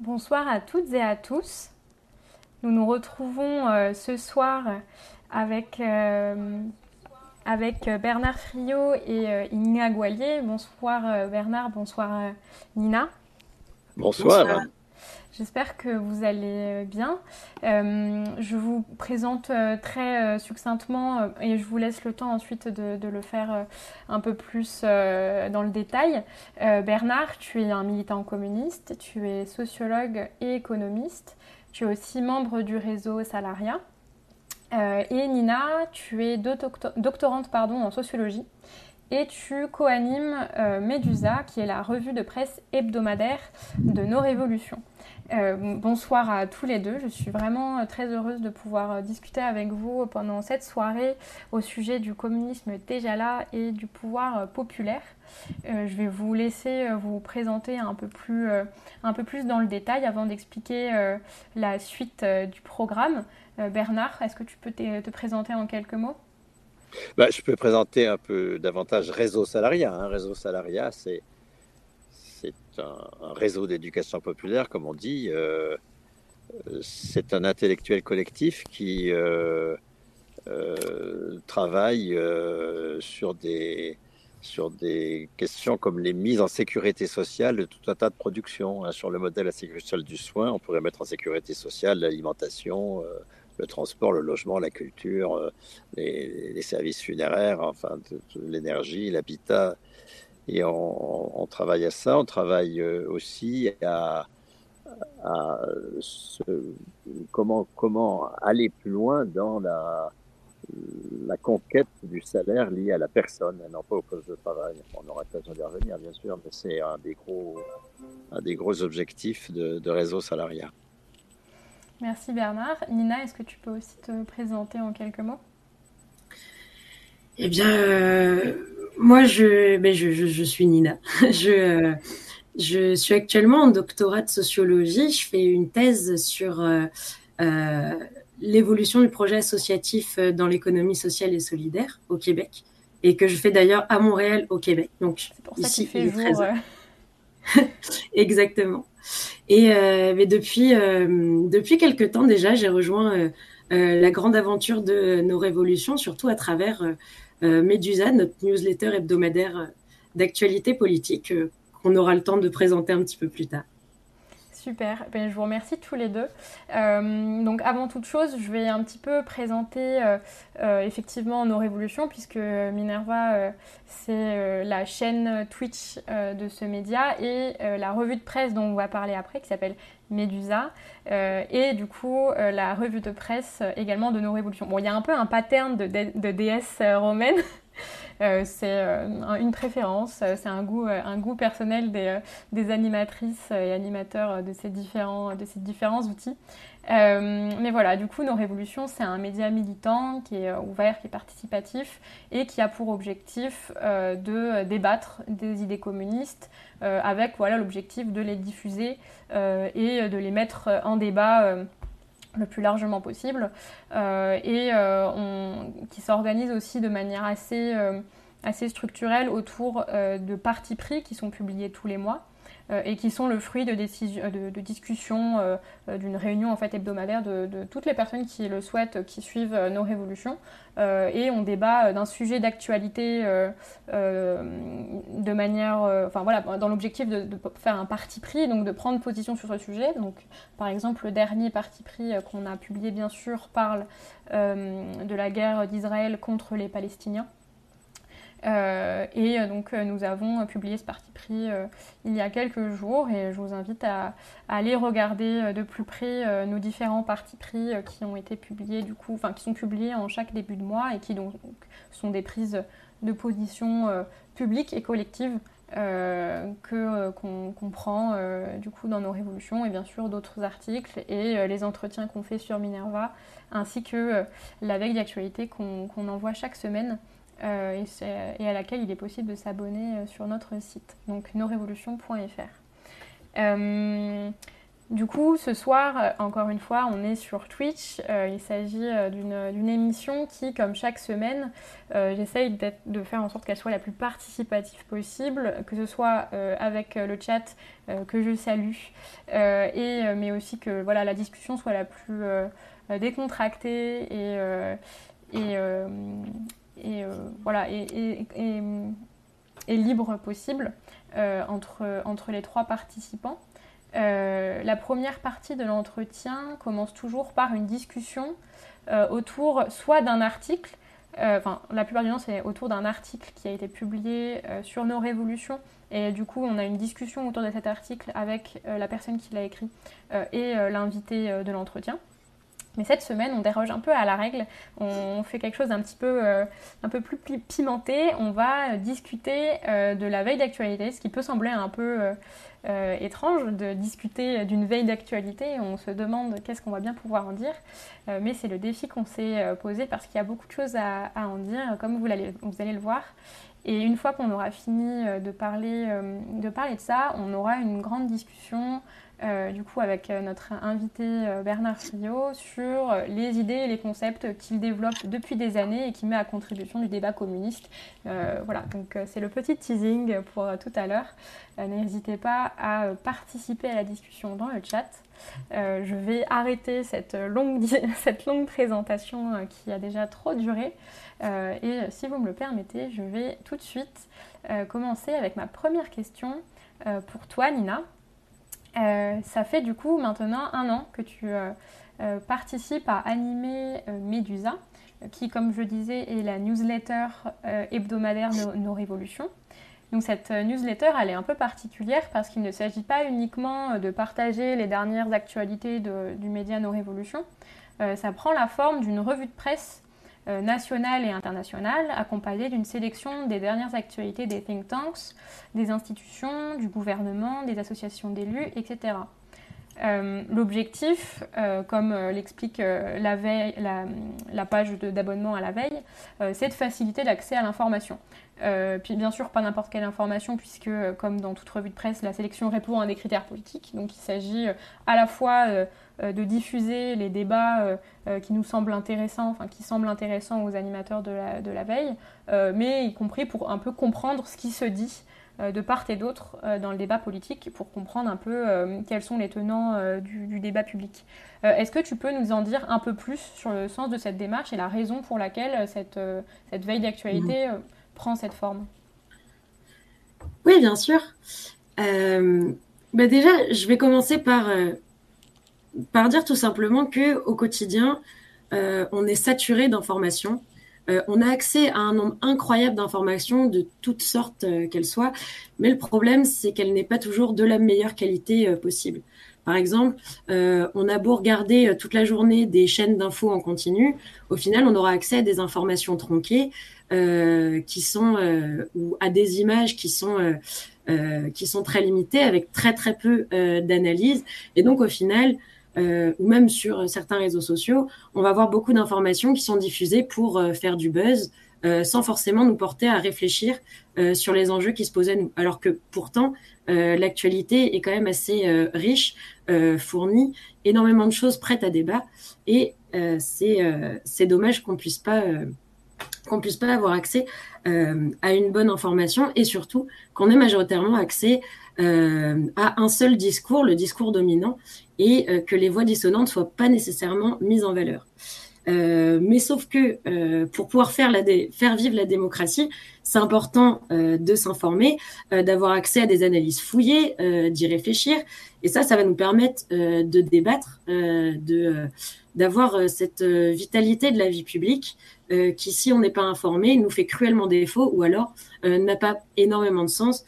Bonsoir à toutes et à tous. Nous nous retrouvons euh, ce soir avec, euh, avec Bernard Friot et euh, Nina Goualier. Bonsoir Bernard, bonsoir Nina. Bonsoir. J'espère que vous allez bien. je vous présente très succinctement et je vous laisse le temps ensuite de, le faire un peu plus dans le détail. Bernard, tu es un militant communiste, tu es sociologue et économiste. Tu es aussi membre du réseau Salaria. et Nina, tu es doctorante pardon, en sociologie et tu co-animes Medusa, qui est la revue de presse hebdomadaire de nos révolutions. Euh, bonsoir à tous les deux. Je suis vraiment euh, très heureuse de pouvoir euh, discuter avec vous pendant cette soirée au sujet du communisme déjà là et du pouvoir populaire. je vais vous laisser vous présenter un peu plus, un peu plus dans le détail avant d'expliquer la suite du programme. Bernard, est-ce que tu peux te, présenter en quelques mots? Bah, Je peux présenter un peu davantage Réseau Salaria. Hein. Réseau Salaria, c'est un, réseau d'éducation populaire, comme on dit. Euh, c'est un intellectuel collectif qui euh, euh, travaille sur des questions comme les mises en sécurité sociale de tout un tas de productions. Hein. sur le modèle la sécurité sociale du soin, on pourrait mettre en sécurité sociale l'alimentation, le transport, le logement, la culture, les, services funéraires, enfin l'énergie, l'habitat, et on, travaille à ça. On travaille euh, aussi à, comment, aller plus loin dans la, conquête du salaire lié à la personne, non pas au poste de travail. On aura l'occasion d'y revenir, bien sûr, mais c'est un des gros, un objectifs de, de réseau salariat. Merci Bernard. Nina, est-ce que tu peux aussi te présenter en quelques mots? Eh bien, euh, moi, je, ben je, je, suis Nina. je, je suis actuellement en doctorat de sociologie. Je fais une thèse sur euh, euh, l'évolution du projet associatif dans l'économie sociale et solidaire au Québec, et que je fais d'ailleurs à Montréal, au Québec. Donc, pour ça ici, fait jour. Exactement. Et mais depuis, depuis quelques temps déjà, j'ai rejoint la grande aventure de nos révolutions, surtout à travers euh, Médusa, notre newsletter hebdomadaire euh, d'actualité politique euh, qu'on aura le temps de présenter un petit peu plus tard. Super, ben, je vous remercie tous les deux. donc avant toute chose, je vais un petit peu présenter effectivement nos révolutions, puisque Minerva, c'est la chaîne Twitch de ce média et la revue de presse dont on va parler après, qui s'appelle Médusa, euh, et du coup euh, la revue de presse euh, également de nos révolutions. Bon, il y a un peu un pattern de, de, déesse romaine. c'est une préférence, c'est un goût, un goût personnel des, des, animatrices et animateurs de ces différents, de ces différents outils. mais voilà, du coup, Nos Révolutions, c'est un média militant qui est ouvert, qui est participatif et qui a pour objectif de débattre des idées communistes avec voilà l'objectif de les diffuser euh, et de les mettre en débat euh, le plus largement possible euh, et qui s'organise aussi de manière assez, assez structurelle autour de partis pris qui sont publiés tous les mois. Euh, et qui sont le fruit de, de, discussions euh, euh, d'une réunion en fait hebdomadaire de, toutes les personnes qui le souhaitent, qui suivent nos révolutions. et on débat d'un sujet d'actualité de manière, dans l'objectif de, faire un parti pris, donc de prendre position sur ce sujet. Donc, par exemple, le dernier parti pris qu'on a publié, bien sûr, parle de la guerre d'Israël contre les Palestiniens. Euh, et euh, donc euh, nous avons publié ce parti pris il y a quelques jours. Et je vous invite à, aller regarder de plus près nos différents partis pris qui ont été publiés du coup, enfin qui sont publiés en chaque début de mois et qui donc, sont des prises de position publiques et collectives que qu'on prend du coup dans nos révolutions et bien sûr d'autres articles et les entretiens qu'on fait sur Minerva ainsi que la veille d'actualité qu'on envoie chaque semaine euh, et, à laquelle il est possible de s'abonner euh, sur notre site, donc nosrévolutions.fr. Euh, Du coup, ce soir, encore une fois, on est sur Twitch. il s'agit d'une émission qui, comme chaque semaine, j'essaye de faire en sorte qu'elle soit la plus participative possible, que ce soit avec le chat que je salue, et, mais aussi que voilà, la discussion soit la plus décontractée et, et, et voilà, et, et, libre possible entre, entre les trois participants. Euh, la première partie de l'entretien commence toujours par une discussion euh, autour soit d'un article, euh, enfin la plupart du temps c'est autour d'un article qui a été publié sur nos révolutions et du coup on a une discussion autour de cet article avec la personne qui l'a écrit et l'invité de l'entretien. Mais cette semaine, on déroge un peu à la règle. On fait quelque chose d'un petit peu, un peu plus pimenté. On va discuter de la veille d'actualité, ce qui peut sembler un peu euh, étrange de discuter d'une veille d'actualité. On se demande qu'est-ce qu'on va bien pouvoir en dire. Euh, mais c'est le défi qu'on s'est euh, posé parce qu'il y a beaucoup de choses à, en dire, comme vous allez, vous allez le voir. Et une fois qu'on aura fini de parler, de parler de ça, on aura une grande discussion euh, du coup avec euh, notre invité euh, Bernard Friot sur les idées et les concepts qu'il développe depuis des années et qui met à contribution du débat communiste. voilà, donc c'est le petit teasing pour tout à l'heure. N'hésitez pas à participer à la discussion dans le chat. je vais arrêter cette longue, cette longue présentation qui a déjà trop duré. et si vous me le permettez, je vais tout de suite commencer avec ma première question pour toi, Nina. Euh, ça fait du coup maintenant un an que tu euh, euh, participes à animer Medusa, qui, comme je disais, est la newsletter hebdomadaire de nos révolutions. Donc cette newsletter, elle est un peu particulière parce qu'il ne s'agit pas uniquement de partager les dernières actualités du média Nos Révolutions. ça prend la forme d'une revue de presse euh, nationale et internationale, accompagnée d'une sélection des dernières actualités des think tanks, des institutions, du gouvernement, des associations d'élus, etc. Euh, l'objectif, euh, comme l'explique la, la, page d'abonnement à la veille, c'est de faciliter l'accès à l'information. puis bien sûr, pas n'importe quelle information, puisque comme dans toute revue de presse, la sélection répond à des critères politiques. Donc il s'agit à la fois de diffuser les débats euh, euh, qui nous semblent intéressants, enfin qui semblent intéressants aux animateurs de la, de la veille, mais y compris pour un peu comprendre ce qui se dit de part et d'autre dans le débat politique pour comprendre un peu quels sont les tenants du, débat public. Est-ce que tu peux nous en dire un peu plus sur le sens de cette démarche et la raison pour laquelle cette, cette veille d'actualité mmh. prend cette forme? Oui, bien sûr. Bah déjà, je vais commencer par par dire tout simplement que au quotidien, euh, on est saturé d'informations. Euh, on a accès à un nombre incroyable d'informations de toutes sortes euh, qu'elles soient, mais le problème, c'est qu'elles n'est pas toujours de la meilleure qualité possible. Par exemple, on a beau regarder toute la journée des chaînes d'infos en continu, au final, on aura accès à des informations tronquées qui sont ou à des images qui sont qui sont très limitées avec très très peu d'analyse, et donc au final, euh, ou même sur certains réseaux sociaux, on va avoir beaucoup d'informations qui sont diffusées pour euh, faire du buzz, euh, sans forcément nous porter à réfléchir sur les enjeux qui se posent à nous. Alors que pourtant, l'actualité est quand même assez riche, fournie, énormément de choses prêtes à débat, et c'est dommage qu'on puisse pas qu'on puisse pas avoir accès à une bonne information et surtout qu'on ait majoritairement accès à un seul discours, le discours dominant, et euh, que les voix dissonantes soient pas nécessairement mises en valeur. Euh, mais sauf que euh, pour pouvoir faire, la faire vivre la démocratie, c'est important euh, de s'informer, euh, d'avoir accès à des analyses fouillées, d'y réfléchir. Et ça, ça va nous permettre de débattre, de d'avoir cette vitalité de la vie publique qui, si on n'est pas informé, nous fait cruellement défaut ou alors n'a pas énormément de sens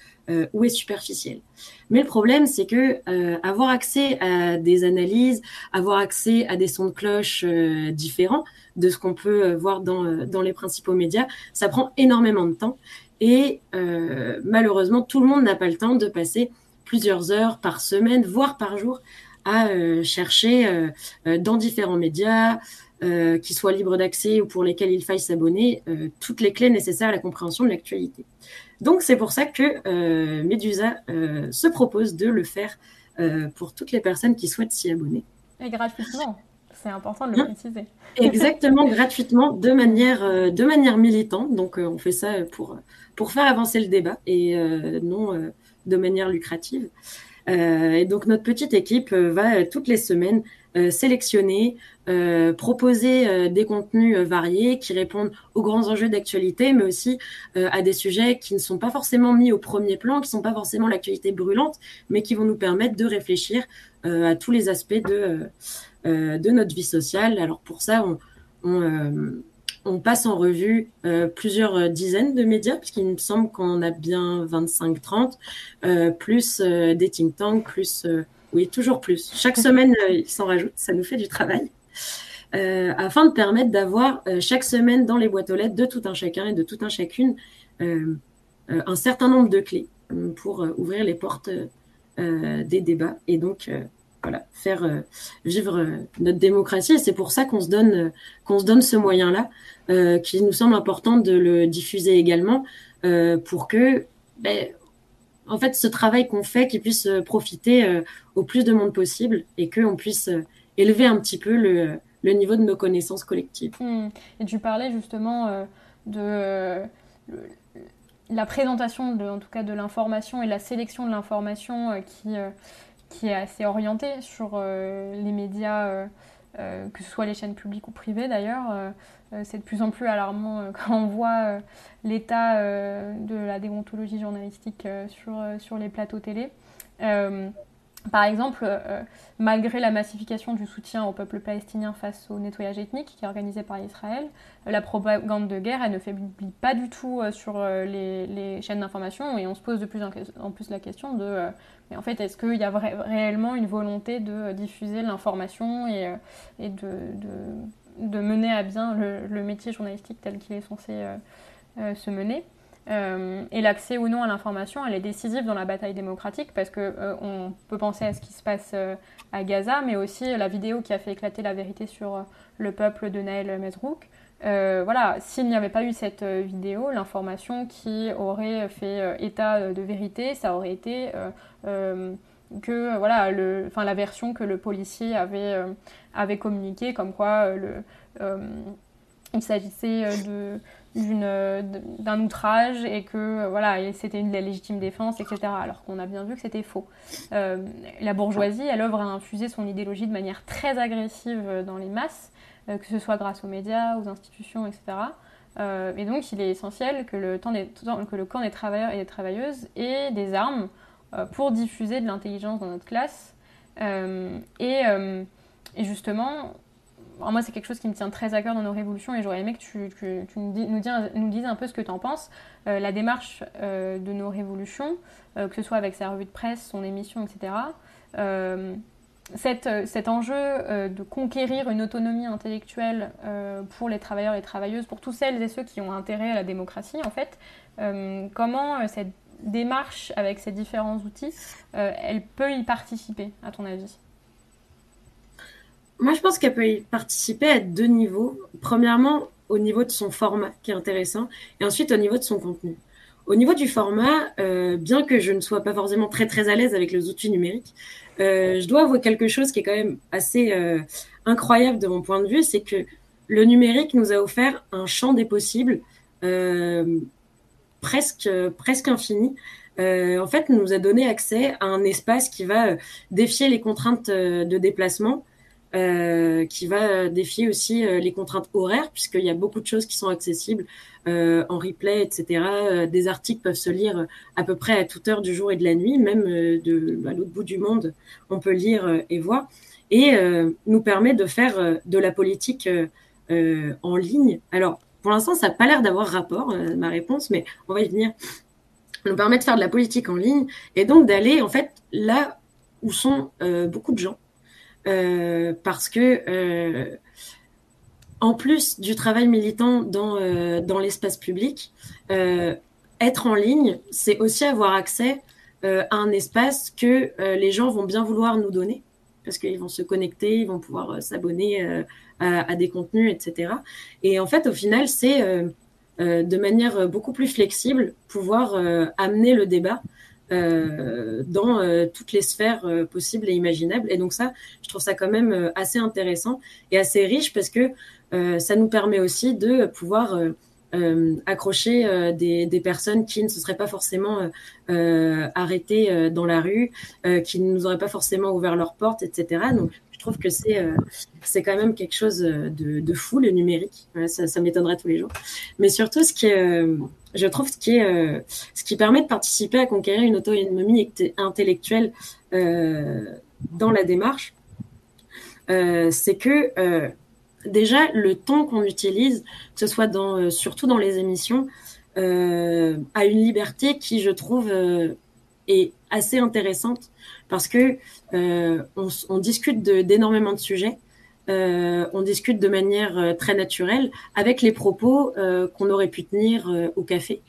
ou est superficiel. Mais le problème, c'est que euh, avoir accès à des analyses, avoir accès à des sons de cloche euh, différents de ce qu'on peut euh, voir dans, dans les principaux médias, ça prend énormément de temps. Et malheureusement, tout le monde n'a pas le temps de passer plusieurs heures par semaine, voire par jour, à chercher dans différents médias, euh, qui soient libres d'accès ou pour lesquels il faille s'abonner, toutes les clés nécessaires à la compréhension de l'actualité. Donc c'est pour ça que euh, Medusa euh, se propose de le faire pour toutes les personnes qui souhaitent s'y abonner. Et gratuitement. C'est important de le hein préciser. Exactement, gratuitement, de manière, de manière militante. Donc, on fait ça pour, pour faire avancer le débat et non de manière lucrative. et donc, notre petite équipe va toutes les semaines sélectionner euh, proposer euh, des contenus euh, variés qui répondent aux grands enjeux d'actualité, mais aussi à des sujets qui ne sont pas forcément mis au premier plan, qui ne sont pas forcément l'actualité brûlante, mais qui vont nous permettre de réfléchir à tous les aspects de, de notre vie sociale. Alors pour ça, on, on, passe en revue plusieurs dizaines de médias, puisqu'il me semble qu'on en a bien 25-30, plus des think tanks, plus... oui, toujours plus. Chaque semaine, il s'en rajoute, ça nous fait du travail. Euh, afin de permettre d'avoir euh, chaque semaine dans les boîtes aux lettres de tout un chacun et de tout un chacune euh, un certain nombre de clés pour ouvrir les portes des débats et donc voilà faire vivre notre démocratie. Et c'est pour ça qu'on se donne qu'on se donne ce moyen là qui nous semble important de le diffuser également pour que ben, en fait ce travail qu'on fait qu'il puisse profiter au plus de monde possible et qu'on puisse élever un petit peu le, niveau de nos connaissances collectives. Hmm. Et tu parlais justement euh, de euh, la présentation, de, en tout cas de l'information et la sélection de l'information euh, qui, qui est assez orientée sur les médias, que ce soit les chaînes publiques ou privées d'ailleurs. c'est de plus en plus alarmant quand on voit l'état de la déontologie journalistique sur, sur les plateaux télé. Par exemple, euh, malgré la massification du soutien au peuple palestinien face au nettoyage ethnique qui est organisé par Israël, euh, la propagande de guerre, ne faiblit pas du tout euh, sur les, chaînes d'information et on se pose de plus en plus la question de mais en fait, est-ce qu'il y a réellement une volonté de diffuser l'information et, et de, de, mener à bien le métier journalistique tel qu'il est censé se mener? Euh, et l'accès ou non à l'information, elle est décisive dans la bataille démocratique parce que euh, on peut penser à ce qui se passe euh, à Gaza, mais aussi la vidéo qui a fait éclater la vérité sur le peuple de Naël Mesrouk. voilà, s'il n'y avait pas eu cette vidéo, l'information qui aurait fait état de vérité, ça aurait été que voilà, enfin, la version que le policier avait, avait communiquée, comme quoi il s'agissait de d'un outrage et que voilà c'était une légitime défense etc alors qu'on a bien vu que c'était faux. Euh, la bourgeoisie elle œuvre à infuser son idéologie de manière très agressive dans les masses euh, que ce soit grâce aux médias aux institutions etc euh, et donc il est essentiel que le, temps que le camp des travailleurs et des travailleuses ait des armes pour diffuser de l'intelligence dans notre classe. Et justement moi, c'est quelque chose qui me tient très à cœur dans nos révolutions et j'aurais aimé que tu, nous, dises un peu ce que tu en penses. Euh, la démarche euh, de nos révolutions, euh, que ce soit avec sa revue de presse, son émission, etc., cet enjeu de conquérir une autonomie intellectuelle pour les travailleurs et travailleuses, pour tous celles et ceux qui ont intérêt à la démocratie, en fait, comment cette démarche avec ces différents outils, elle peut y participer, à ton avis? Moi, je pense qu'elle peut y participer à deux niveaux. Premièrement, au niveau de son format, qui est intéressant, et ensuite au niveau de son contenu. Au niveau du format, euh, bien que je ne sois pas forcément très très à l'aise avec les outils numériques, euh, je dois avouer quelque chose qui est quand même assez euh, incroyable de mon point de vue, c'est que le numérique nous a offert un champ des possibles presque presque infini. en fait, nous a donné accès à un espace qui va défier les contraintes de déplacement, euh, qui va défier aussi euh, les contraintes horaires, puisqu'il y a beaucoup de choses qui sont accessibles euh, en replay, etc. Des articles peuvent se lire à peu près à toute heure du jour et de la nuit, même de à l'autre bout du monde, on peut lire et voir, et nous permet de faire de la politique en ligne. Alors, pour l'instant, ça n'a pas l'air d'avoir rapport, ma réponse, mais on va y venir. Nous permet de faire de la politique en ligne et donc d'aller en fait là où sont beaucoup de gens euh, parce que euh, en plus du travail militant dans, euh, l'espace public, être en ligne, c'est aussi avoir accès à un espace que les gens vont bien vouloir nous donner, parce qu'ils vont se connecter, ils vont pouvoir s'abonner à, des contenus, etc. Et en fait, au final, c'est de manière beaucoup plus flexible pouvoir amener le débat dans toutes les sphères possibles et imaginables. Et donc ça, je trouve ça quand même assez intéressant et assez riche parce que ça nous permet aussi de pouvoir euh, accrocher euh, des, personnes qui ne se seraient pas forcément euh, arrêtées dans la rue, qui ne nous auraient pas forcément ouvert leurs portes, etc. Donc, trouve que c'est c'est quand même quelque chose de, de fou le numérique. ça, m'étonnerait tous les jours. Mais surtout, ce qui est, je trouve, ce qui est, ce qui permet de participer à conquérir une autonomie intellectuelle dans la démarche, c'est que déjà le temps qu'on utilise, que ce soit dans, euh, surtout dans les émissions, euh, a une liberté qui, je trouve, euh, est assez intéressante parce que euh, on, on, discute d'énormément de, sujets. Euh, on discute de manière très naturelle avec les propos qu'on aurait pu tenir au café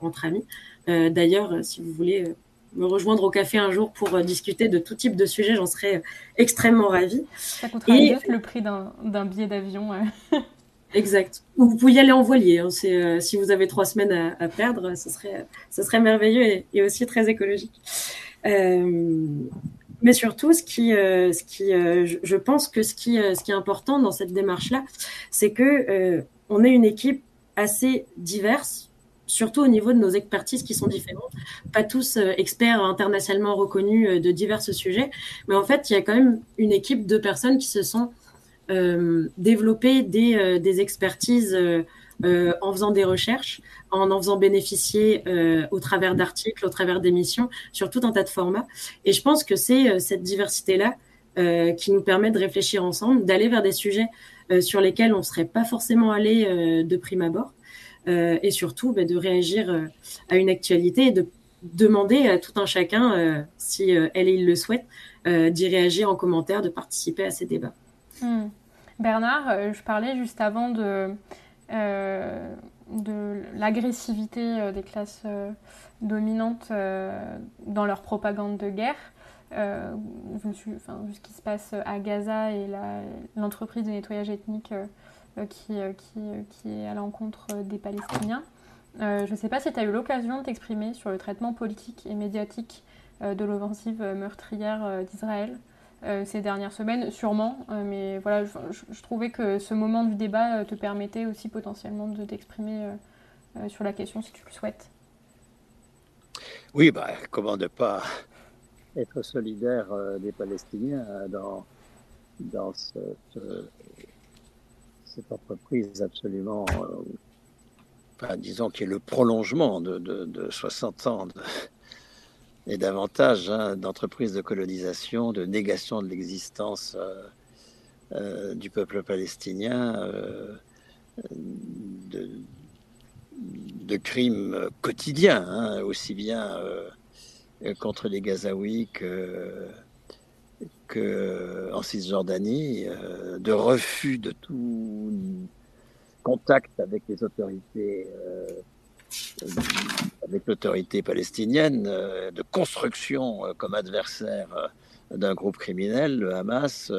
entre amis. D'ailleurs, si vous voulez me rejoindre au café un jour pour euh, discuter de tout type de sujet, j'en serais euh, extrêmement ravie. Ça coûtera Et... le prix d'un billet d'avion. exact. Ou vous pouvez y aller en voilier. Hein. Euh, si vous avez trois semaines à, à, perdre, ce serait, ce serait merveilleux et, et aussi très écologique. Euh, mais surtout, ce qui, euh, ce qui, je, je, pense que ce qui, ce qui est important dans cette démarche-là, c'est que on est une équipe assez diverse surtout au niveau de nos expertises qui sont différentes, pas tous euh, experts internationalement reconnus euh, de divers sujets, mais en fait, il y a quand même une équipe de personnes qui se sont euh, développées des, euh, expertises euh, en faisant des recherches, en en faisant bénéficier au travers d'articles, au travers d'émissions, sur tout un tas de formats. Et je pense que c'est cette diversité-là qui nous permet de réfléchir ensemble, d'aller vers des sujets sur lesquels on ne serait pas forcément allé de prime abord euh, et surtout bah, de réagir euh, à une actualité et de demander à tout un chacun, euh, si elle et il le souhaitent, d'y réagir en commentaire, de participer à ces débats. Hmm. Bernard, je parlais juste avant de, de l'agressivité des classes dominantes dans leur propagande de guerre. Euh, enfin, ce qui se passe à Gaza et l'entreprise de nettoyage ethnique euh, euh, euh, qui, est à l'encontre des Palestiniens. je ne sais pas si tu as eu l'occasion de t'exprimer sur le traitement politique et médiatique de l'offensive meurtrière d'Israël ces dernières semaines, sûrement, mais voilà, je, trouvais que ce moment du débat te permettait aussi potentiellement de t'exprimer sur la question si tu le souhaites. Oui, bah, comment ne pas être solidaire des Palestiniens dans, dans cette entreprise absolument, euh, disons, qui est le prolongement de, de, de 60 ans de, et davantage hein, d'entreprises de colonisation, de négation de l'existence euh, euh, du peuple palestinien, euh, de, de, crimes quotidiens, hein, aussi bien euh, contre les Gazaouis que en Cisjordanie, euh, de refus de tout contact avec les autorités, euh, avec l'autorité palestinienne, euh, de construction comme adversaire d'un groupe criminel, le Hamas.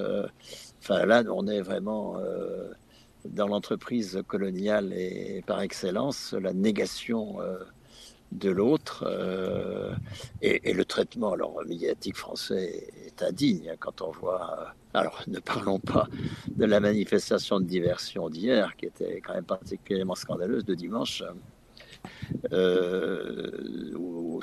Enfin là, on est vraiment dans l'entreprise coloniale et par excellence la négation de l'autre euh, et, le traitement alors médiatique français est indigne hein, quand on voit euh, alors ne parlons pas de la manifestation de diversion d'hier qui était quand même particulièrement scandaleuse de dimanche euh, où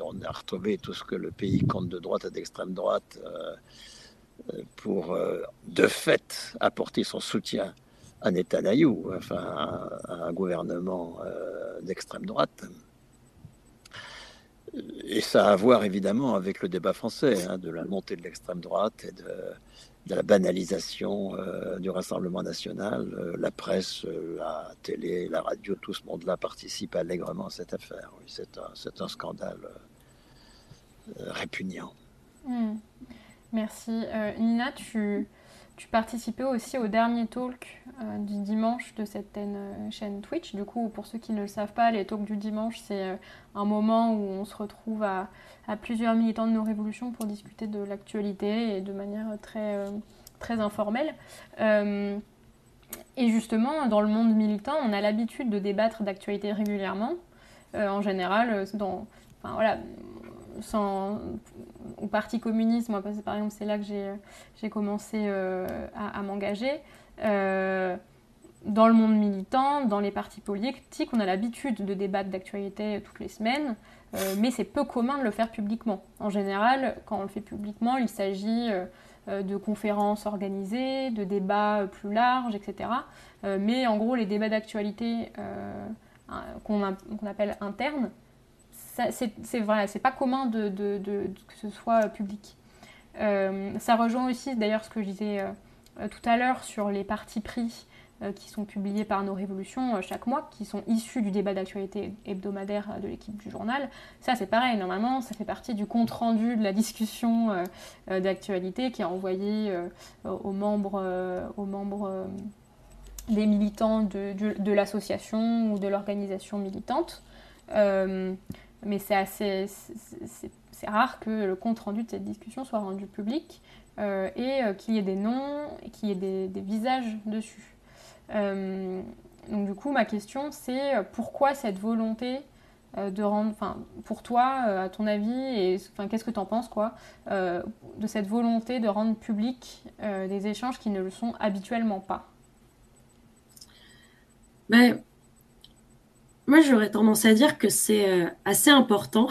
on a retrouvé tout ce que le pays compte de droite et d'extrême droite euh, pour euh, de fait apporter son soutien à Netanyahou, enfin à, un gouvernement d'extrême droite. Et ça a à voir évidemment avec le débat français, hein, de la montée de l'extrême droite et de, de, la banalisation euh, du Rassemblement national. Euh, la presse, euh, la télé, la radio, tout ce monde-là participe allègrement à cette affaire. Oui, c'est un, scandale répugnant. Mmh. Merci. Nina, tu, tu participais aussi au dernier talk euh, du dimanche de cette euh, chaîne Twitch. Du coup, pour ceux qui ne le savent pas, les talks du dimanche, c'est euh, un moment où on se retrouve à, à, plusieurs militants de nos révolutions pour discuter de l'actualité et de manière très, très informelle. Et justement, dans le monde militant, on a l'habitude de débattre d'actualité régulièrement. En général, dans enfin voilà, au Parti communiste, moi par exemple c'est là que j'ai commencé à, m'engager. dans le monde militant, dans les partis politiques, on a l'habitude de débattre d'actualité toutes les semaines, mais c'est peu commun de le faire publiquement. En général, quand on le fait publiquement, il s'agit euh, de conférences organisées, de débats plus larges, etc. Euh, mais en gros, les débats d'actualité euh, qu'on appelle internes, c'est c'est pas commun que ce soit public. ça rejoint aussi d'ailleurs ce que je disais tout à l'heure sur les partis pris euh, qui sont publiés par nos révolutions euh, chaque mois, qui sont issus du débat d'actualité hebdomadaire euh, de l'équipe du journal. Ça, c'est pareil, normalement, ça fait partie du compte-rendu de la discussion d'actualité qui est envoyé aux membres des militants de, l'association ou de l'organisation militante. Mais c'est assez c'est rare que le compte rendu de cette discussion soit rendu public et qu'il y ait des noms et qu'il y ait des, visages dessus. Euh, donc du coup, ma question, c'est euh, pourquoi cette volonté euh, de rendre, enfin, pour toi, à ton avis, et enfin, qu'est-ce que tu en penses, quoi, de cette volonté de rendre public des échanges qui ne le sont habituellement pas? Ben, moi, j'aurais tendance à dire que c'est assez important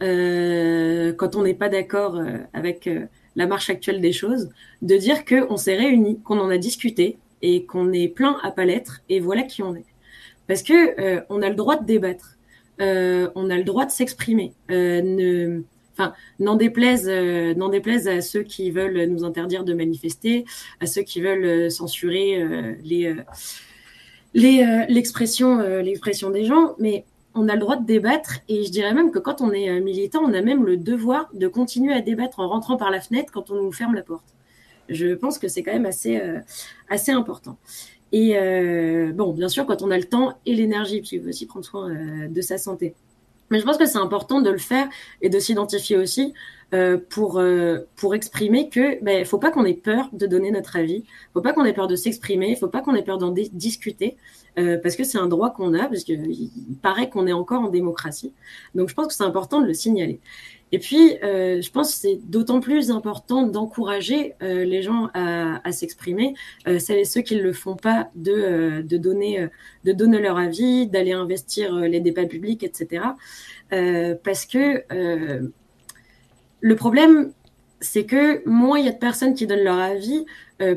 quand on n'est pas d'accord avec la marche actuelle des choses, de dire qu'on s'est réunis, qu'on en a discuté, et qu'on est plein à pas l'être et voilà qui on est. Parce que euh, on a le droit de débattre, euh, on a le droit de s'exprimer. Euh, enfin, n'en déplaise, n'en déplaise à ceux qui veulent nous interdire de manifester, à ceux qui veulent censurer les l'expression, l'expression des gens, mais on a le droit de débattre et je dirais même que quand on est militant, on a même le devoir de continuer à débattre en rentrant par la fenêtre quand on nous ferme la porte. Je pense que c'est quand même assez, euh, assez important. Et euh, bon, bien sûr, quand on a le temps et l'énergie, puis il faut aussi prendre soin euh, de sa santé. Mais je pense que c'est important de le faire et de s'identifier aussi pour pour exprimer que ben faut pas qu'on ait peur de donner notre avis, faut pas qu'on ait peur de s'exprimer, faut pas qu'on ait peur d'en discuter parce que c'est un droit qu'on a parce qu'il paraît qu'on est encore en démocratie. Donc je pense que c'est important de le signaler. Et puis, euh, je pense que c'est d'autant plus important d'encourager euh, les gens à, s'exprimer, euh, ceux qui ne le font pas, de, euh, de, donner, de donner leur avis, d'aller investir les débats publics, etc. parce que le problème, c'est que moins il y a de personnes qui donnent leur avis,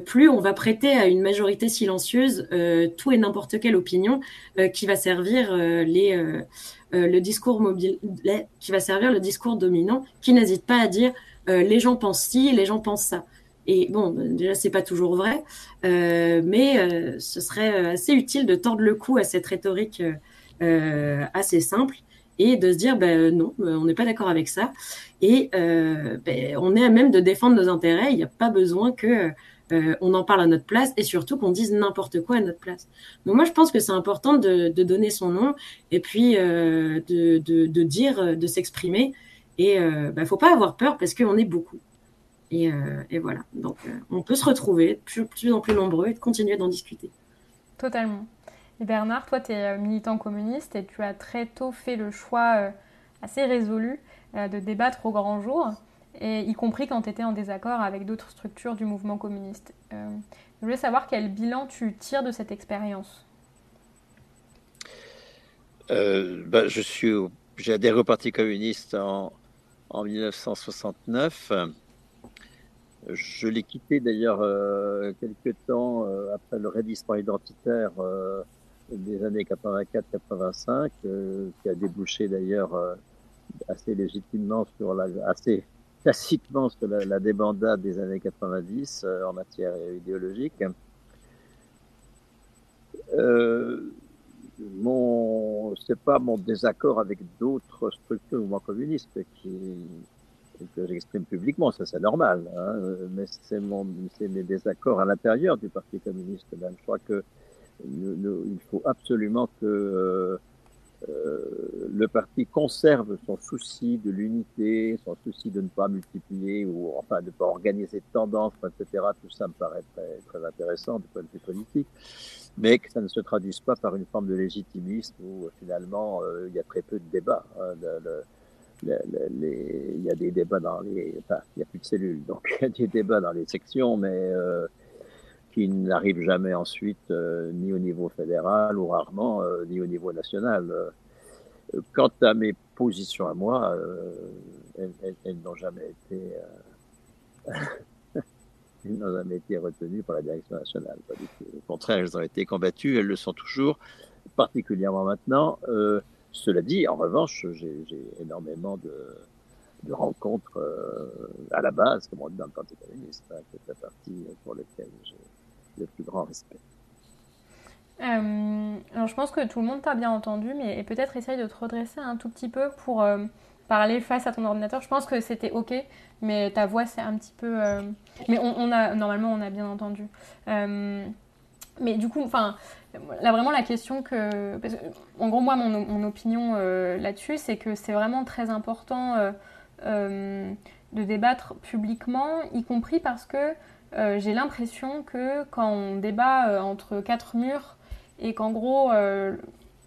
plus on va prêter à une majorité silencieuse tout et n'importe quelle opinion qui va servir les euh, le discours mobile, qui va servir le discours dominant, qui n'hésite pas à dire euh, les gens pensent ci, les gens pensent ça. Et bon, déjà c'est pas toujours vrai, euh, mais ce serait assez utile de tordre le cou à cette rhétorique assez simple et de se dire ben non, on n'est pas d'accord avec ça et ben, on est à même de défendre nos intérêts. Il n'y a pas besoin que euh, on en parle à notre place et surtout qu'on dise n'importe quoi à notre place. Donc moi, je pense que c'est important de, donner son nom et puis euh, de, dire, euh, de s'exprimer. Et il bah, faut pas avoir peur parce qu'on est beaucoup. Et, voilà. Donc on peut se retrouver plus, plus en plus nombreux et de continuer d'en discuter. Totalement. Bernard, toi, tu es militant communiste et tu as très tôt fait le choix assez résolu de débattre au grand jour y compris quand tu étais en désaccord avec d'autres structures du mouvement communiste. Euh, je voulais savoir quel bilan tu tires de cette expérience. Euh, bah, je suis, j'ai adhéré au Parti communiste en, en 1969. Je l'ai quitté d'ailleurs euh, quelques temps euh, après le raidissement identitaire des années 84-85, qui a débouché d'ailleurs assez légitimement sur la, assez classiquement sur la, la débandade des années 90 euh, en matière idéologique. Euh, mon, c'est pas mon désaccord avec d'autres structures du mouvement communiste qui, que j'exprime publiquement, ça c'est normal, hein, mais c'est mon, c'est mes désaccords à l'intérieur du Parti communiste même. Je crois que il faut absolument que euh, euh, le parti conserve son souci de l'unité, son souci de ne pas multiplier ou enfin de ne pas organiser de tendances, etc. Tout ça me paraît très, intéressant du point de vue politique, mais que ça ne se traduise pas par une forme de légitimisme où finalement euh, il y a très peu de débat. Hein, il y a des débats dans les, enfin, il n'y a plus de cellules, donc il y a des débats dans les sections, mais qui n'arrivent jamais ensuite euh, ni au niveau fédéral ou rarement ni au niveau national. Quant à mes positions à moi, elles, n'ont jamais été, retenues par la direction nationale. Au contraire, elles ont été combattues, elles le sont toujours, particulièrement maintenant. Cela dit, en revanche, j'ai énormément de, rencontres euh, à la base, comme on dit dans le Parti communiste, hein, qui est la partie pour laquelle j'ai le plus grand respect. Euh, alors je pense que tout le monde t'a bien entendu, mais peut-être essaye de te redresser un tout petit peu pour euh, parler face à ton ordinateur. Je pense que c'était ok, mais ta voix c'est un petit peu. Mais on, a normalement on a bien entendu. mais du coup, enfin, Là, vraiment, la question que. en gros, moi, mon, opinion euh, là-dessus, c'est que c'est vraiment très important euh, euh, de débattre publiquement, y compris parce que j'ai l'impression que quand on débat entre quatre murs et qu'en gros,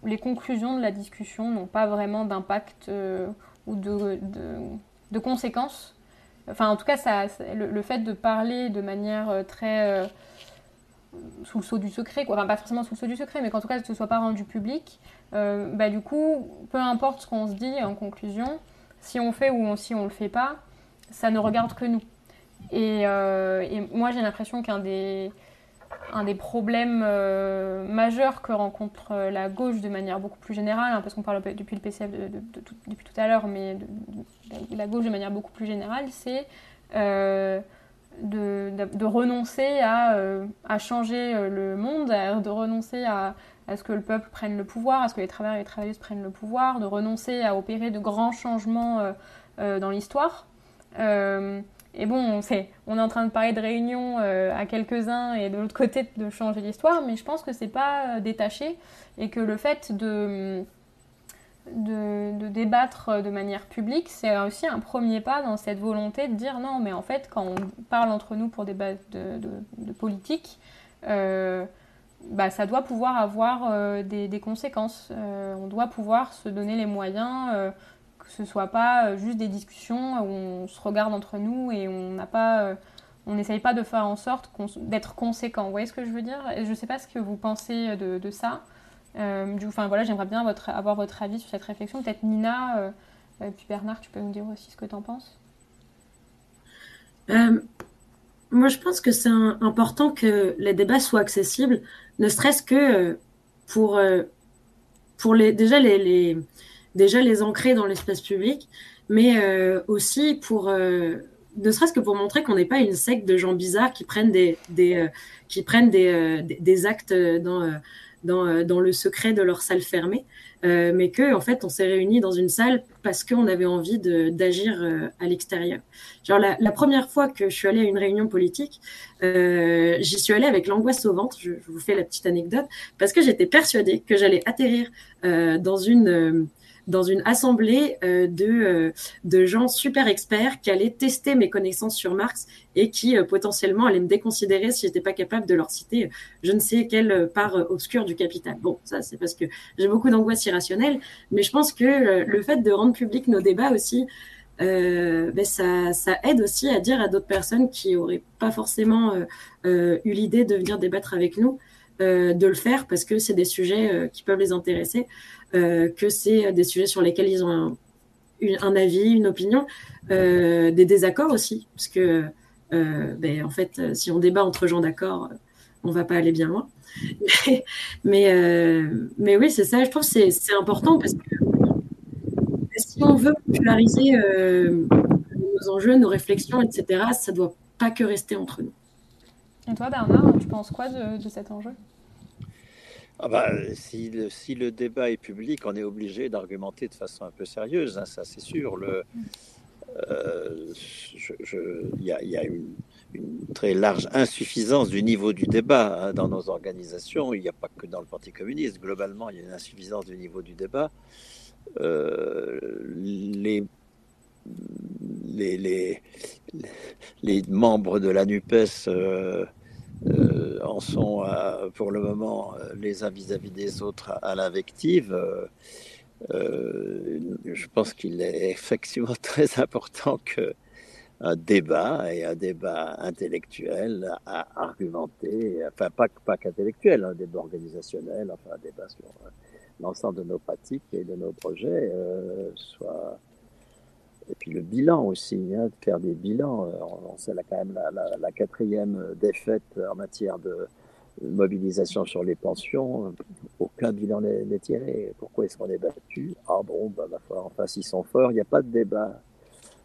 les conclusions de la discussion n'ont pas vraiment d'impact ou de, de, conséquences. Enfin, en tout cas, ça, le, fait de parler de manière très sous le sceau du secret. Enfin, pas forcément sous le sceau du secret, mais qu'en tout cas, ce soit pas rendu public, euh, bah, du coup, peu importe ce qu'on se dit en conclusion, si on fait ou si on le fait pas, ça ne regarde que nous. Et, euh, et moi, j'ai l'impression qu'un des, problèmes euh, majeurs que rencontre la gauche de manière beaucoup plus générale, hein, parce qu'on parle depuis le PCF depuis tout à l'heure, mais la gauche de manière beaucoup plus générale, c'est de, renoncer à, euh, changer euh, le monde, de renoncer à, à, ce que le peuple prenne le pouvoir, à ce que les travailleurs et les travailleuses prennent le pouvoir, de renoncer à opérer de grands changements euh, dans l'histoire. Et bon, on, sait, on est en train de parler de réunion à quelques-uns et de l'autre côté de changer l'histoire, mais je pense que c'est pas détaché et que le fait de de, débattre de manière publique, c'est aussi un premier pas dans cette volonté de dire non, mais en fait, quand on parle entre nous pour débattre de, politique, euh, bah, ça doit pouvoir avoir euh, des, conséquences. Euh, on doit pouvoir se donner les moyens, que ce soit pas juste des discussions où on se regarde entre nous et on n'a pas. on n'essaye pas de faire en sorte d'être conséquent. Vous voyez ce que je veux dire? Je ne sais pas ce que vous pensez de ça. Euh, voilà, j'aimerais bien votre, avoir votre avis sur cette réflexion. Peut-être Nina, euh, puis Bernard, tu peux nous dire aussi ce que tu en penses? Euh, moi, je pense que c'est important que les débats soient accessibles, ne serait-ce que pour, pour les, déjà, les, déjà les ancrer dans l'espace public, mais aussi pour ne serait-ce que pour montrer qu'on n'est pas une secte de gens bizarres qui prennent des, des qui prennent des, des, actes dans, euh, dans, le secret de leur salle fermée, euh, mais que en fait on s'est réunis dans une salle parce qu'on avait envie d'agir euh, à l'extérieur. Genre la, première fois que je suis allée à une réunion politique, j'y suis allée avec l'angoisse au ventre. Je, je, vous fais la petite anecdote parce que j'étais persuadée que j'allais atterrir dans une dans une assemblée euh, de, euh, de gens super experts qui allaient tester mes connaissances sur Marx et qui euh, potentiellement allaient me déconsidérer si j'étais pas capable de leur citer je ne sais quelle part obscure du capital. Bon, ça c'est parce que j'ai beaucoup d'angoisse irrationnelle, mais je pense que le fait de rendre public nos débats aussi, ben ça, ça, aide aussi à dire à d'autres personnes qui auraient pas forcément eu l'idée de venir débattre avec nous, de le faire parce que c'est des sujets qui peuvent les intéresser. Euh, que c'est des sujets sur lesquels ils ont un, avis, une opinion, euh, des désaccords aussi, parce que euh, ben, en fait, si on débat entre gens d'accord, on va pas aller bien loin. mais, mais oui, c'est ça, je trouve que c'est important parce que si on veut populariser nos enjeux, nos réflexions, etc., ça doit pas que rester entre nous. Et toi, Bernard, tu penses quoi de cet enjeu? Ah bah, si, le, si, le, débat est public, on est obligé d'argumenter de façon un peu sérieuse, hein, ça c'est sûr. Euh, il y, a, une, très large insuffisance du niveau du débat hein, dans nos organisations. Il n'y a pas que dans le Parti communiste. Globalement, il y a une insuffisance du niveau du débat. Euh, les, les, les, membres de la NUPES euh, euh, en sont pour le moment euh, les uns vis-à-vis des autres à, l'invective. je pense qu'il est effectivement très important que un débat et un débat intellectuel à argumenter, enfin pas, pas qu'intellectuel, un débat organisationnel, enfin un débat sur euh, l'ensemble de nos pratiques et de nos projets, euh, soit et puis le bilan aussi, hein, de faire des bilans. Euh, c'est quand même la, quatrième défaite en matière de mobilisation sur les pensions. Aucun bilan n'est tiré. Pourquoi est-ce qu'on est battu? Ah bon, bah, va enfin, s'ils sont forts, il n'y a pas de débat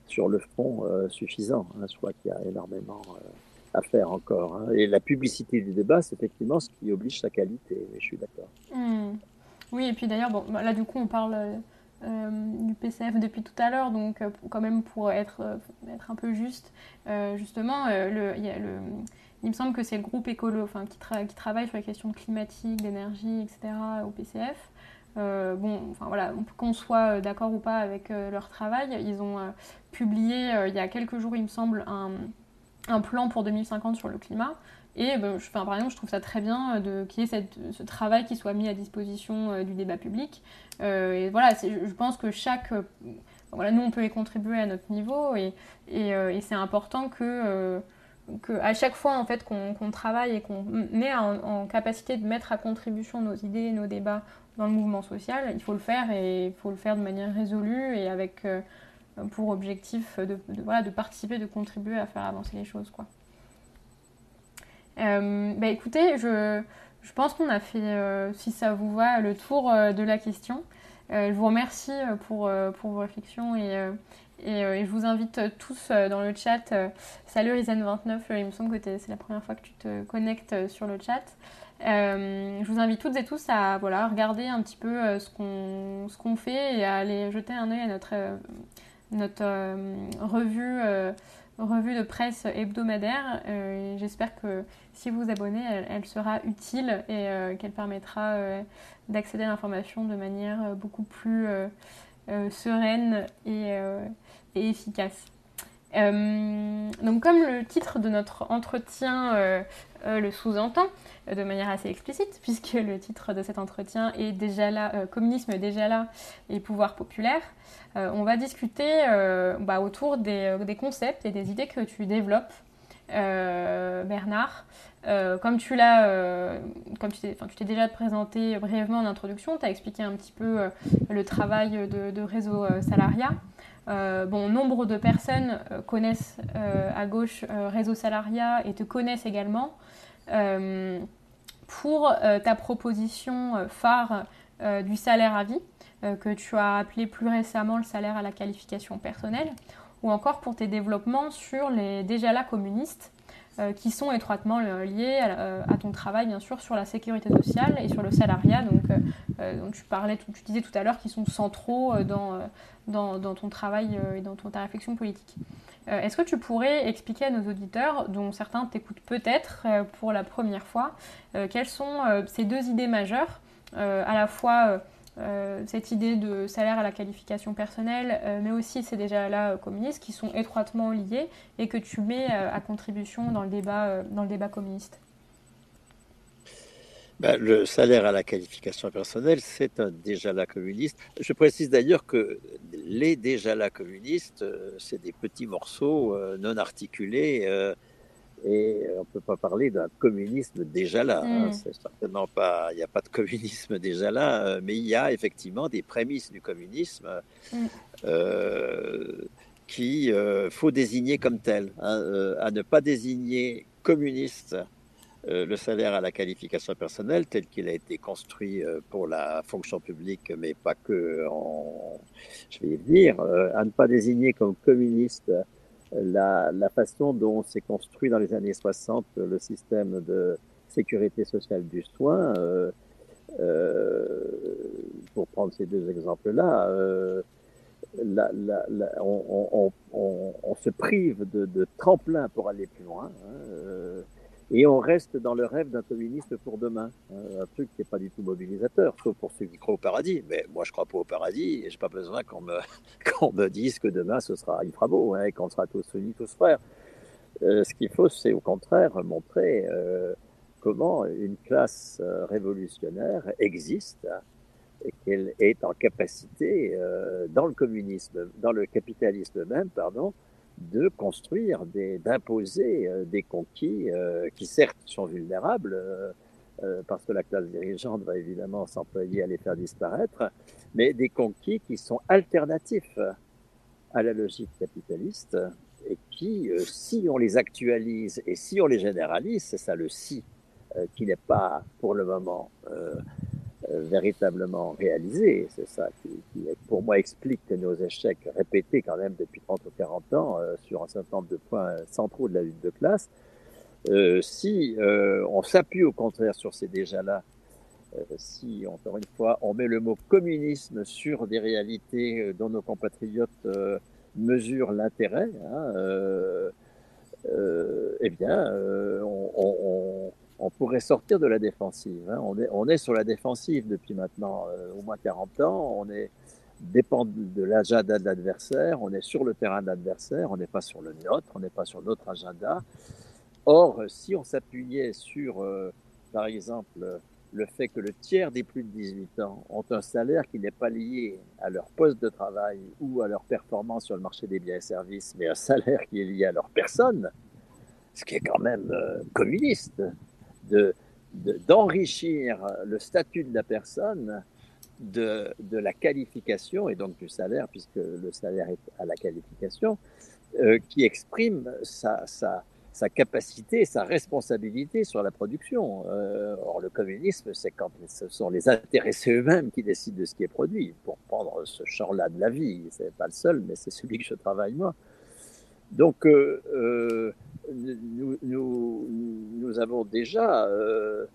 sur le euh, suffisant. Hein. Je crois qu'il y a énormément euh, à faire encore. Hein. Et la publicité du débat, c'est effectivement ce qui oblige sa qualité. Je suis d'accord. Hmm. Oui, et puis d'ailleurs, bon, bah, là du coup, on parle euh, du PCF depuis tout à l'heure, donc quand même pour être, être un peu juste, justement, il, me semble que c'est le groupe écolo, qui, qui travaille sur les questions climatiques, d'énergie, etc. au PCF. Euh, bon, enfin voilà, qu'on soit euh, d'accord ou pas avec euh, leur travail, ils ont publié il y a quelques jours, il me semble, un plan pour 2050 sur le climat. Et ben, je, par exemple, je trouve ça très bien qu'il y ait ce travail qui soit mis à disposition du débat public. et voilà, je pense que chaque. nous, on peut y contribuer à notre niveau et, et, et c'est important que à chaque fois en fait qu'on travaille et qu'on est en, capacité de mettre à contribution nos idées, nos débats dans le mouvement social, il faut le faire et faut le faire de manière résolue et avec euh, pour objectif de, de participer, de contribuer à faire avancer les choses. Quoi. Euh, bah écoutez, je, je pense qu'on a fait, euh, si ça vous va, le tour de la question. je vous remercie pour, pour vos réflexions et, et, je vous invite tous dans le chat. salut Risen29, il me semble que c'est la première fois que tu te connectes sur le chat. Euh, je vous invite toutes et tous à voilà, regarder un petit peu euh, ce qu'on fait et à aller jeter un œil à notre, euh, notre revue, revue de presse hebdomadaire. J'espère que si vous vous abonnez, elle, sera utile et qu'elle permettra d'accéder à l'information de manière beaucoup plus sereine et, et efficace. Donc comme le titre de notre entretien euh, le sous-entend euh, de manière assez explicite, puisque le titre de cet entretien est déjà là, euh, communisme déjà là et pouvoir populaire. on va discuter bah, autour des, concepts et des idées que tu développes, Bernard. comme tu l'as, comme tu t'es déjà présenté brièvement en introduction, tu as expliqué un petit peu le travail de, de réseau salariat. Bon, nombre de personnes connaissent à gauche Réseau Salariat et te connaissent également. Euh, pour euh, ta proposition euh, phare du salaire à vie, que tu as appelé plus récemment le salaire à la qualification personnelle, ou encore pour tes développements sur les déjà là communistes, qui sont étroitement liés à, ton travail, bien sûr, sur la sécurité sociale et sur le salariat, donc, dont tu parlais, tu disais tout à l'heure, qui sont centraux dans, ton travail et dans ton, ta réflexion politique. Euh, est-ce que tu pourrais expliquer à nos auditeurs, dont certains t'écoutent peut-être euh, pour la première fois, euh, quelles sont ces deux idées majeures, à la fois cette idée de salaire à la qualification personnelle, mais aussi c'est déjà là communiste, qui sont étroitement liées et que tu mets à contribution dans le débat, dans le débat communiste ben, le salaire à la qualification personnelle, c'est un déjà là communiste. Je précise d'ailleurs que les déjà là communistes, euh, c'est des petits morceaux euh, non articulés euh, et on ne peut pas parler d'un communisme déjà là. Hein. Mm. C'est certainement pas, il n'y a pas de communisme déjà là, mais il y a effectivement des prémices du communisme mm. qui faut désigner comme tel. Hein, à ne pas désigner communiste euh, le salaire à la qualification personnelle tel qu'il a été construit euh, pour la fonction publique, mais pas que, en, je vais y venir, euh, à ne pas désigner comme communiste la, la façon dont s'est construit dans les années 60 le système de sécurité sociale du soin. pour prendre ces deux exemples-là, la, la, on, on, on, se prive de, de, tremplin pour aller plus loin. Hein, et on reste dans le rêve d'un communiste pour demain, hein, un truc qui n'est pas du tout mobilisateur, sauf pour ceux qui croient au paradis. Mais moi, je crois pas au paradis et j'ai pas besoin qu'on me, qu'on me dise que demain ce sera, il fera beau, hein, et qu'on sera tous unis, tous frères. Euh, ce qu'il faut, c'est au contraire montrer euh, comment une classe euh, révolutionnaire existe et qu'elle est en capacité, euh, dans le communisme, dans le capitalisme même, pardon, de construire, d'imposer euh, des conquis euh, qui certes sont vulnérables, parce que la classe dirigeante va évidemment s'employer à les faire disparaître, mais des conquis qui sont alternatifs à la logique capitaliste et qui, si on les actualise et si on les généralise, c'est ça le si, qui n'est pas pour le moment euh, véritablement réalisé. C'est ça qui, pour moi, explique que nos échecs répétés quand même depuis 30 ou 40 ans euh, sur un certain nombre de points centraux de la lutte de classe. Euh, si on s'appuie au contraire sur ces déjà-là, si, encore une fois, on met le mot communisme sur des réalités dont nos compatriotes mesurent l'intérêt, hein, eh bien, on pourrait sortir de la défensive. Hein. On, est, on est sur la défensive depuis maintenant euh, au moins 40 ans. On est dépend de l'agenda de l'adversaire. On est sur le terrain de l'adversaire. On n'est pas sur le nôtre. On n'est pas sur notre agenda. Or, si on s'appuyait sur, euh, par exemple, le fait que le tiers des plus de 18 ans ont un salaire qui n'est pas lié à leur poste de travail ou à leur performance sur le marché des biens et services, mais un salaire qui est lié à leur personne, ce qui est quand même euh, communiste d'enrichir le statut de la personne de, de, la qualification et donc du salaire, puisque le salaire est à la qualification, euh, qui exprime sa, sa, sa, capacité, sa responsabilité sur la production. Euh, or, le communisme, c'est quand ce sont les intéressés eux-mêmes qui décident de ce qui est produit. Pour prendre ce champ-là de la vie, c'est pas le seul, mais c'est celui que je travaille moi. Donc, euh nous, avons déjà euh,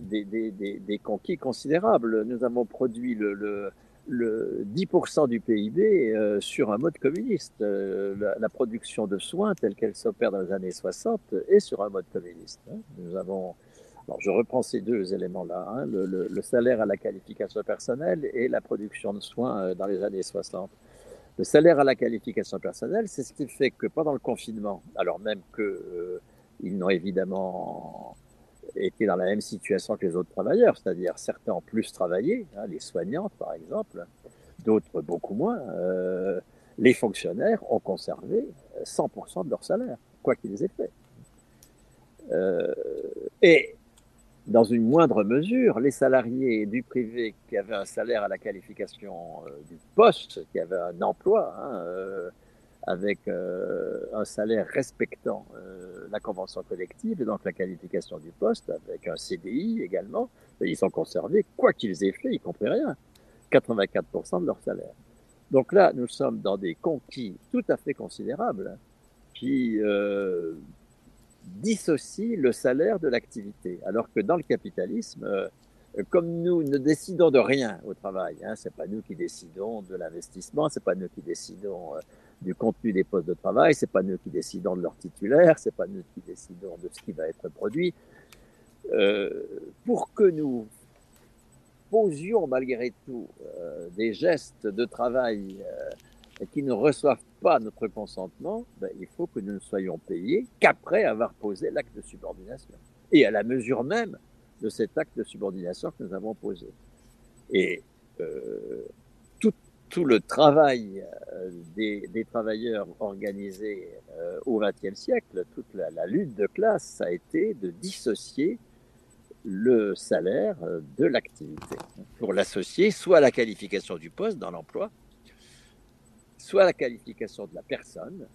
des, des, conquis considérables. Nous avons produit le, le, le 10% du PIB euh, sur un mode communiste. Euh, la, production de soins telle qu'elle s'opère dans les années 60 est sur un mode communiste. Hein. Nous avons, alors je reprends ces deux éléments-là, hein, le, salaire à la qualification personnelle et la production de soins dans les années 60. Le salaire à la qualification personnelle, c'est ce qui fait que pendant le confinement, alors même qu'ils euh, n'ont évidemment été dans la même situation que les autres travailleurs, c'est-à-dire certains ont plus travaillé, hein, les soignantes par exemple, d'autres beaucoup moins, euh, les fonctionnaires ont conservé 100% de leur salaire, quoi qu'ils aient fait. Euh, et dans une moindre mesure, les salariés du privé qui avaient un salaire à la qualification euh, du poste, qui avaient un emploi hein, euh, avec euh, un salaire respectant la convention collective et donc la qualification du poste, avec un CDI également, ils sont conservés, quoi qu'ils aient fait, y compris rien, 84% de leur salaire. Donc là, nous sommes dans des conquis tout à fait considérables qui dissocie le salaire de l'activité. Alors que dans le capitalisme, euh, comme nous ne décidons de rien au travail, hein, c'est pas nous qui décidons de l'investissement, c'est pas nous qui décidons euh, du contenu des postes de travail, c'est pas nous qui décidons de leur titulaire, c'est pas nous qui décidons de ce qui va être produit. Euh, pour que nous posions malgré tout euh, des gestes de travail qui ne reçoivent pas notre consentement, ben, il faut que nous ne soyons payés qu'après avoir posé l'acte de subordination. Et à la mesure même de cet acte de subordination que nous avons posé. Et euh, tout, tout, le travail euh, des, travailleurs organisés euh, au XXe siècle, toute la, la, lutte de classe, ça a été de dissocier le salaire de l'activité pour l'associer soit à la qualification du poste dans l'emploi, soit la qualification de la personne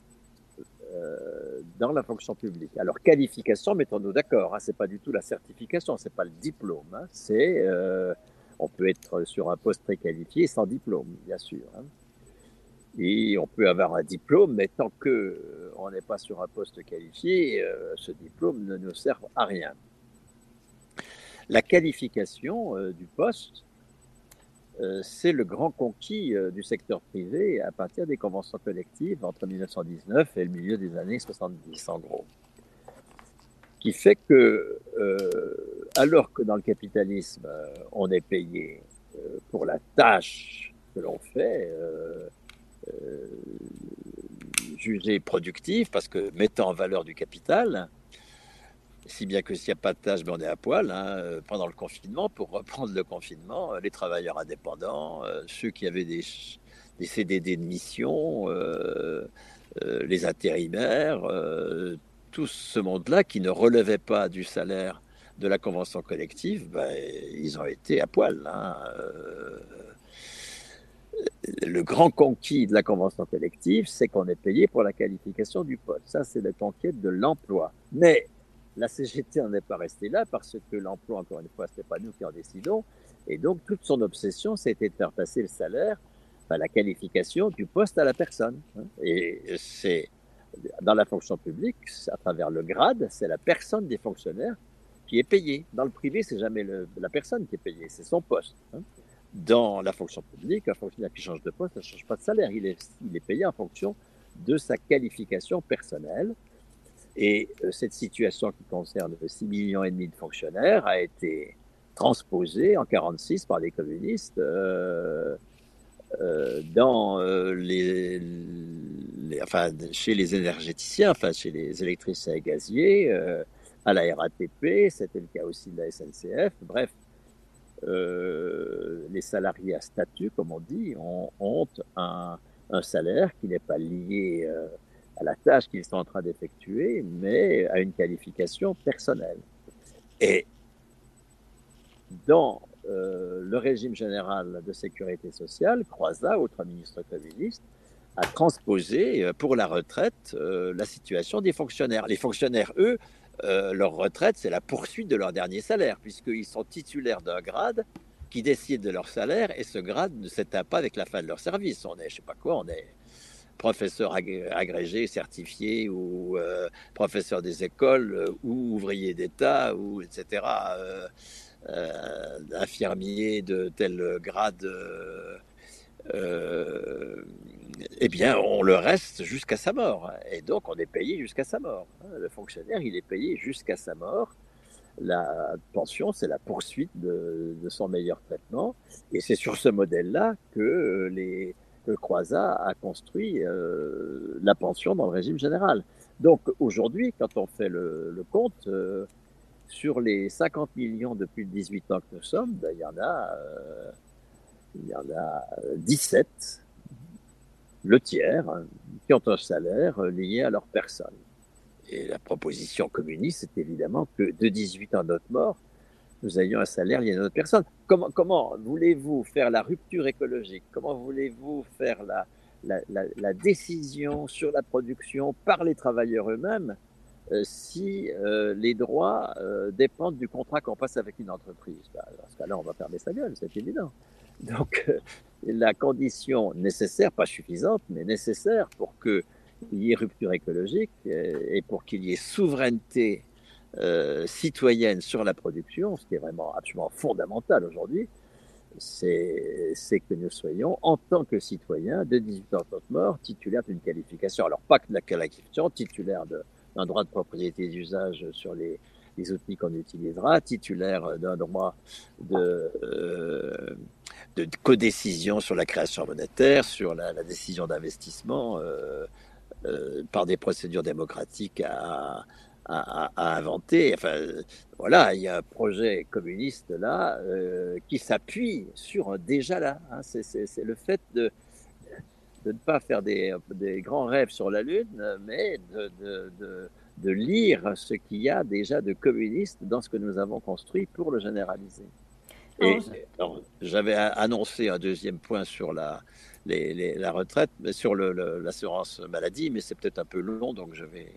euh, dans la fonction publique. Alors qualification, mettons-nous d'accord, hein, c'est pas du tout la certification, c'est pas le diplôme, hein, euh, on peut être sur un poste très qualifié sans diplôme, bien sûr. Hein. Et on peut avoir un diplôme, mais tant que euh, on n'est pas sur un poste qualifié, euh, ce diplôme ne nous sert à rien. La qualification du poste, c'est le grand conquis euh, du secteur privé à partir des conventions collectives entre 1919 et le milieu des années 70, en gros. Qui fait que, euh, alors que dans le capitalisme, on est payé pour la tâche que l'on fait, jugée productive, parce que mettant en valeur du capital, Si bien que s'il n'y a pas de tâche, ben on est à poil. Hein, pendant le confinement, pour reprendre le confinement, les travailleurs indépendants, ceux qui avaient des, des CDD de mission, les intérimaires, tout ce monde-là qui ne relevait pas du salaire de la convention collective, ben, ils ont été à poil. Hein, le grand conquis de la convention collective, c'est qu'on est payé pour la qualification du poste. Ça, c'est la conquête de l'emploi. Mais la CGT n'en est pas restée là parce que l'emploi, encore une fois, ce n'est pas nous qui en décidons. Et donc, toute son obsession, c'était de faire passer le salaire, la qualification du poste à la personne. Et c'est dans la fonction publique, à travers le grade, c'est la personne des fonctionnaires qui est payée. Dans le privé, c'est jamais la personne qui est payée, c'est son poste. Hein dans la fonction publique, un fonctionnaire qui change de poste ne change pas de salaire. Il est, il est payé en fonction de sa qualification personnelle. Et euh, cette situation qui concerne 6 millions et demi de fonctionnaires a été transposée en 46 par les communistes euh, euh, chez les énergéticiens, chez les électriciens et gaziers, à la RATP, c'était le cas aussi de la SNCF. Bref, les salariés à statut, comme on dit, ont, un, un, salaire qui n'est pas lié à la tâche qu'ils sont en train d'effectuer, mais à une qualification personnelle. Et dans euh, le régime général de sécurité sociale, Croizat, autre ministre communiste, a transposé euh, pour la retraite euh, la situation des fonctionnaires. Les fonctionnaires, eux, leur retraite, c'est la poursuite de leur dernier salaire, puisqu'ils sont titulaires d'un grade qui décide de leur salaire, et ce grade ne s'éteint pas avec la fin de leur service. On est, je sais pas quoi, on est professeur agrégé, certifié, ou euh, professeur des écoles, euh, ou ouvrier d'État, ou etc., infirmier de tel grade euh, eh bien, on le reste jusqu'à sa mort. Et donc, on est payé jusqu'à sa mort. Le fonctionnaire, il est payé jusqu'à sa mort. La pension, c'est la poursuite de, son meilleur traitement. Et c'est sur ce modèle-là que les Croizat a construit euh, la pension dans le régime général. Donc aujourd'hui, quand on fait le, compte, euh, sur les 50 millions depuis 18 ans que nous sommes, ben, il y en a euh, a 17, le tiers, qui ont un salaire lié à leur personne. Et la proposition communiste, c'est évidemment que de 18 ans notre mort, nous ayons un salaire lié à notre personne. Comment, comment voulez-vous faire la rupture écologique? Comment voulez-vous faire la, la, la, la, décision sur la production par les travailleurs eux-mêmes euh, si euh, les droits euh, dépendent du contrat qu'on passe avec une entreprise? Bah, Dans ce cas-là, on va fermer sa gueule, c'est évident. Donc, euh, la condition nécessaire, pas suffisante, mais nécessaire pour qu'il y ait rupture écologique euh, et pour qu'il y ait souveraineté euh, citoyenne sur la production, ce qui est vraiment absolument fondamental aujourd'hui, c'est que nous soyons, en tant que citoyens de 18 ans de mort, titulaires d'une qualification. Alors, pas que de la qualification, titulaire d'un droit de propriété d'usage sur les, outils qu'on utilisera, titulaire d'un droit de, euh, de codécision sur la création monétaire, sur la, la décision d'investissement euh, euh, par des procédures démocratiques à, à, à, inventer. Enfin, voilà, il y a un projet communiste là euh, qui s'appuie sur déjà là. Hein, C'est le fait de, de ne pas faire des, des, grands rêves sur la Lune, mais de, de, de de lire ce qu'il y a déjà de communiste dans ce que nous avons construit pour le généraliser. Et j'avais annoncé un deuxième point sur la, les, les, la retraite, sur l'assurance maladie, mais c'est peut-être un peu long, donc je vais,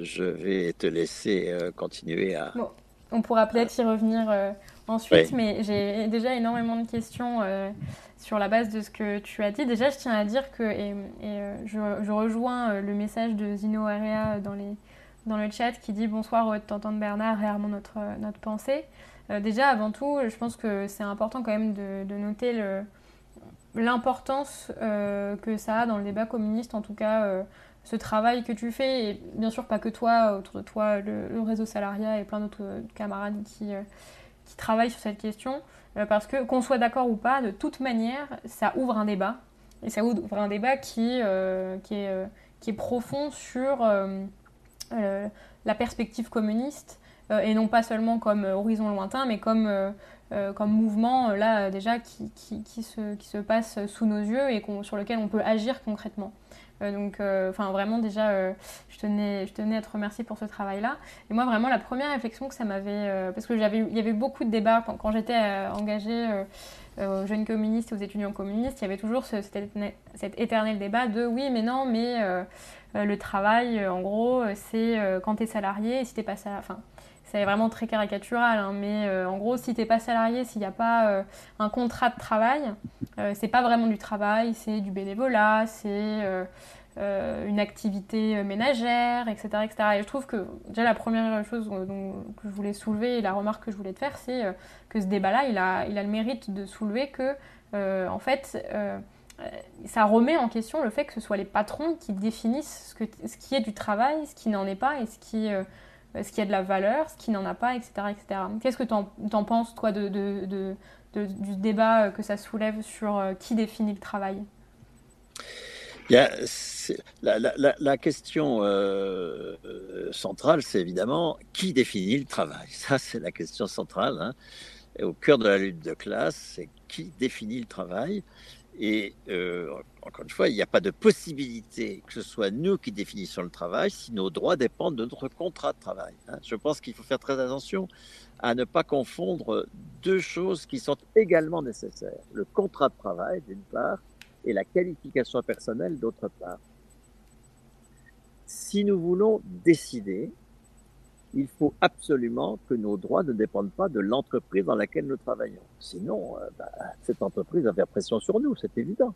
je vais te laisser euh, continuer à. Bon, on pourra peut-être y revenir euh, ensuite, oui. mais j'ai déjà énormément de questions euh, sur la base de ce que tu as dit. Déjà, je tiens à dire que, et, et je, je, rejoins le message de Zino Area dans, les, dans le chat qui dit bonsoir, de t'entendre Bernard, réellement notre, notre pensée. Euh, déjà, avant tout, je pense que c'est important quand même de, de noter l'importance euh, que ça a dans le débat communiste, en tout cas euh, ce travail que tu fais, et bien sûr pas que toi, autour de toi, le, réseau salariat et plein d'autres camarades qui, qui travaillent sur cette question. Euh, parce que qu'on soit d'accord ou pas, de toute manière, ça ouvre un débat. Et ça ouvre un débat qui, euh, est, euh, profond sur la perspective communiste, et non pas seulement comme horizon lointain, mais comme, mouvement, là, déjà, qui se passe sous nos yeux et sur lequel on peut agir concrètement. Donc, enfin, vraiment, déjà, je, tenais, je tenais à te remercier pour ce travail-là. Et moi, vraiment, la première réflexion que ça m'avait... parce que j'avais, il y avait beaucoup de débats quand, j'étais engagée aux jeunes communistes aux étudiants communistes, il y avait toujours cet, éternel débat de oui, mais non, mais euh, euh, le travail, euh, en gros, c'est quand tu es salarié et si tu pas salarié. Enfin, c'est vraiment très caricatural, hein, mais en gros, si tu pas salarié, s'il n'y a pas un contrat de travail, c'est pas vraiment du travail, c'est du bénévolat, c'est euh, une activité euh, ménagère, etc., etc. Et je trouve que déjà la première chose que je voulais soulever et la remarque que je voulais te faire, c'est euh, que ce débat-là, il a, il a le mérite de soulever que, en fait, ça remet en question le fait que ce soit les patrons qui définissent ce, que, ce qui est du travail, ce qui n'en est pas et ce qui, ce qui a de la valeur, ce qui n'en a pas, etc. etc. Qu'est-ce que tu en, penses, toi, du débat que ça soulève sur qui définit le travail? La, question euh, euh, centrale, c'est évidemment qui définit le travail? Ça, c'est la question centrale. Hein. Et au cœur de la lutte de classe, c'est qui définit le travail? Et euh, encore une fois, il n'y a pas de possibilité que ce soit nous qui définissons le travail si nos droits dépendent de notre contrat de travail. Hein. Je pense qu'il faut faire très attention à ne pas confondre deux choses qui sont également nécessaires. Le contrat de travail, d'une part, et la qualification personnelle d'autre part. Si nous voulons décider, il faut absolument que nos droits ne dépendent pas de l'entreprise dans laquelle nous travaillons. Sinon, euh, bah, cette entreprise va faire pression sur nous, c'est évident.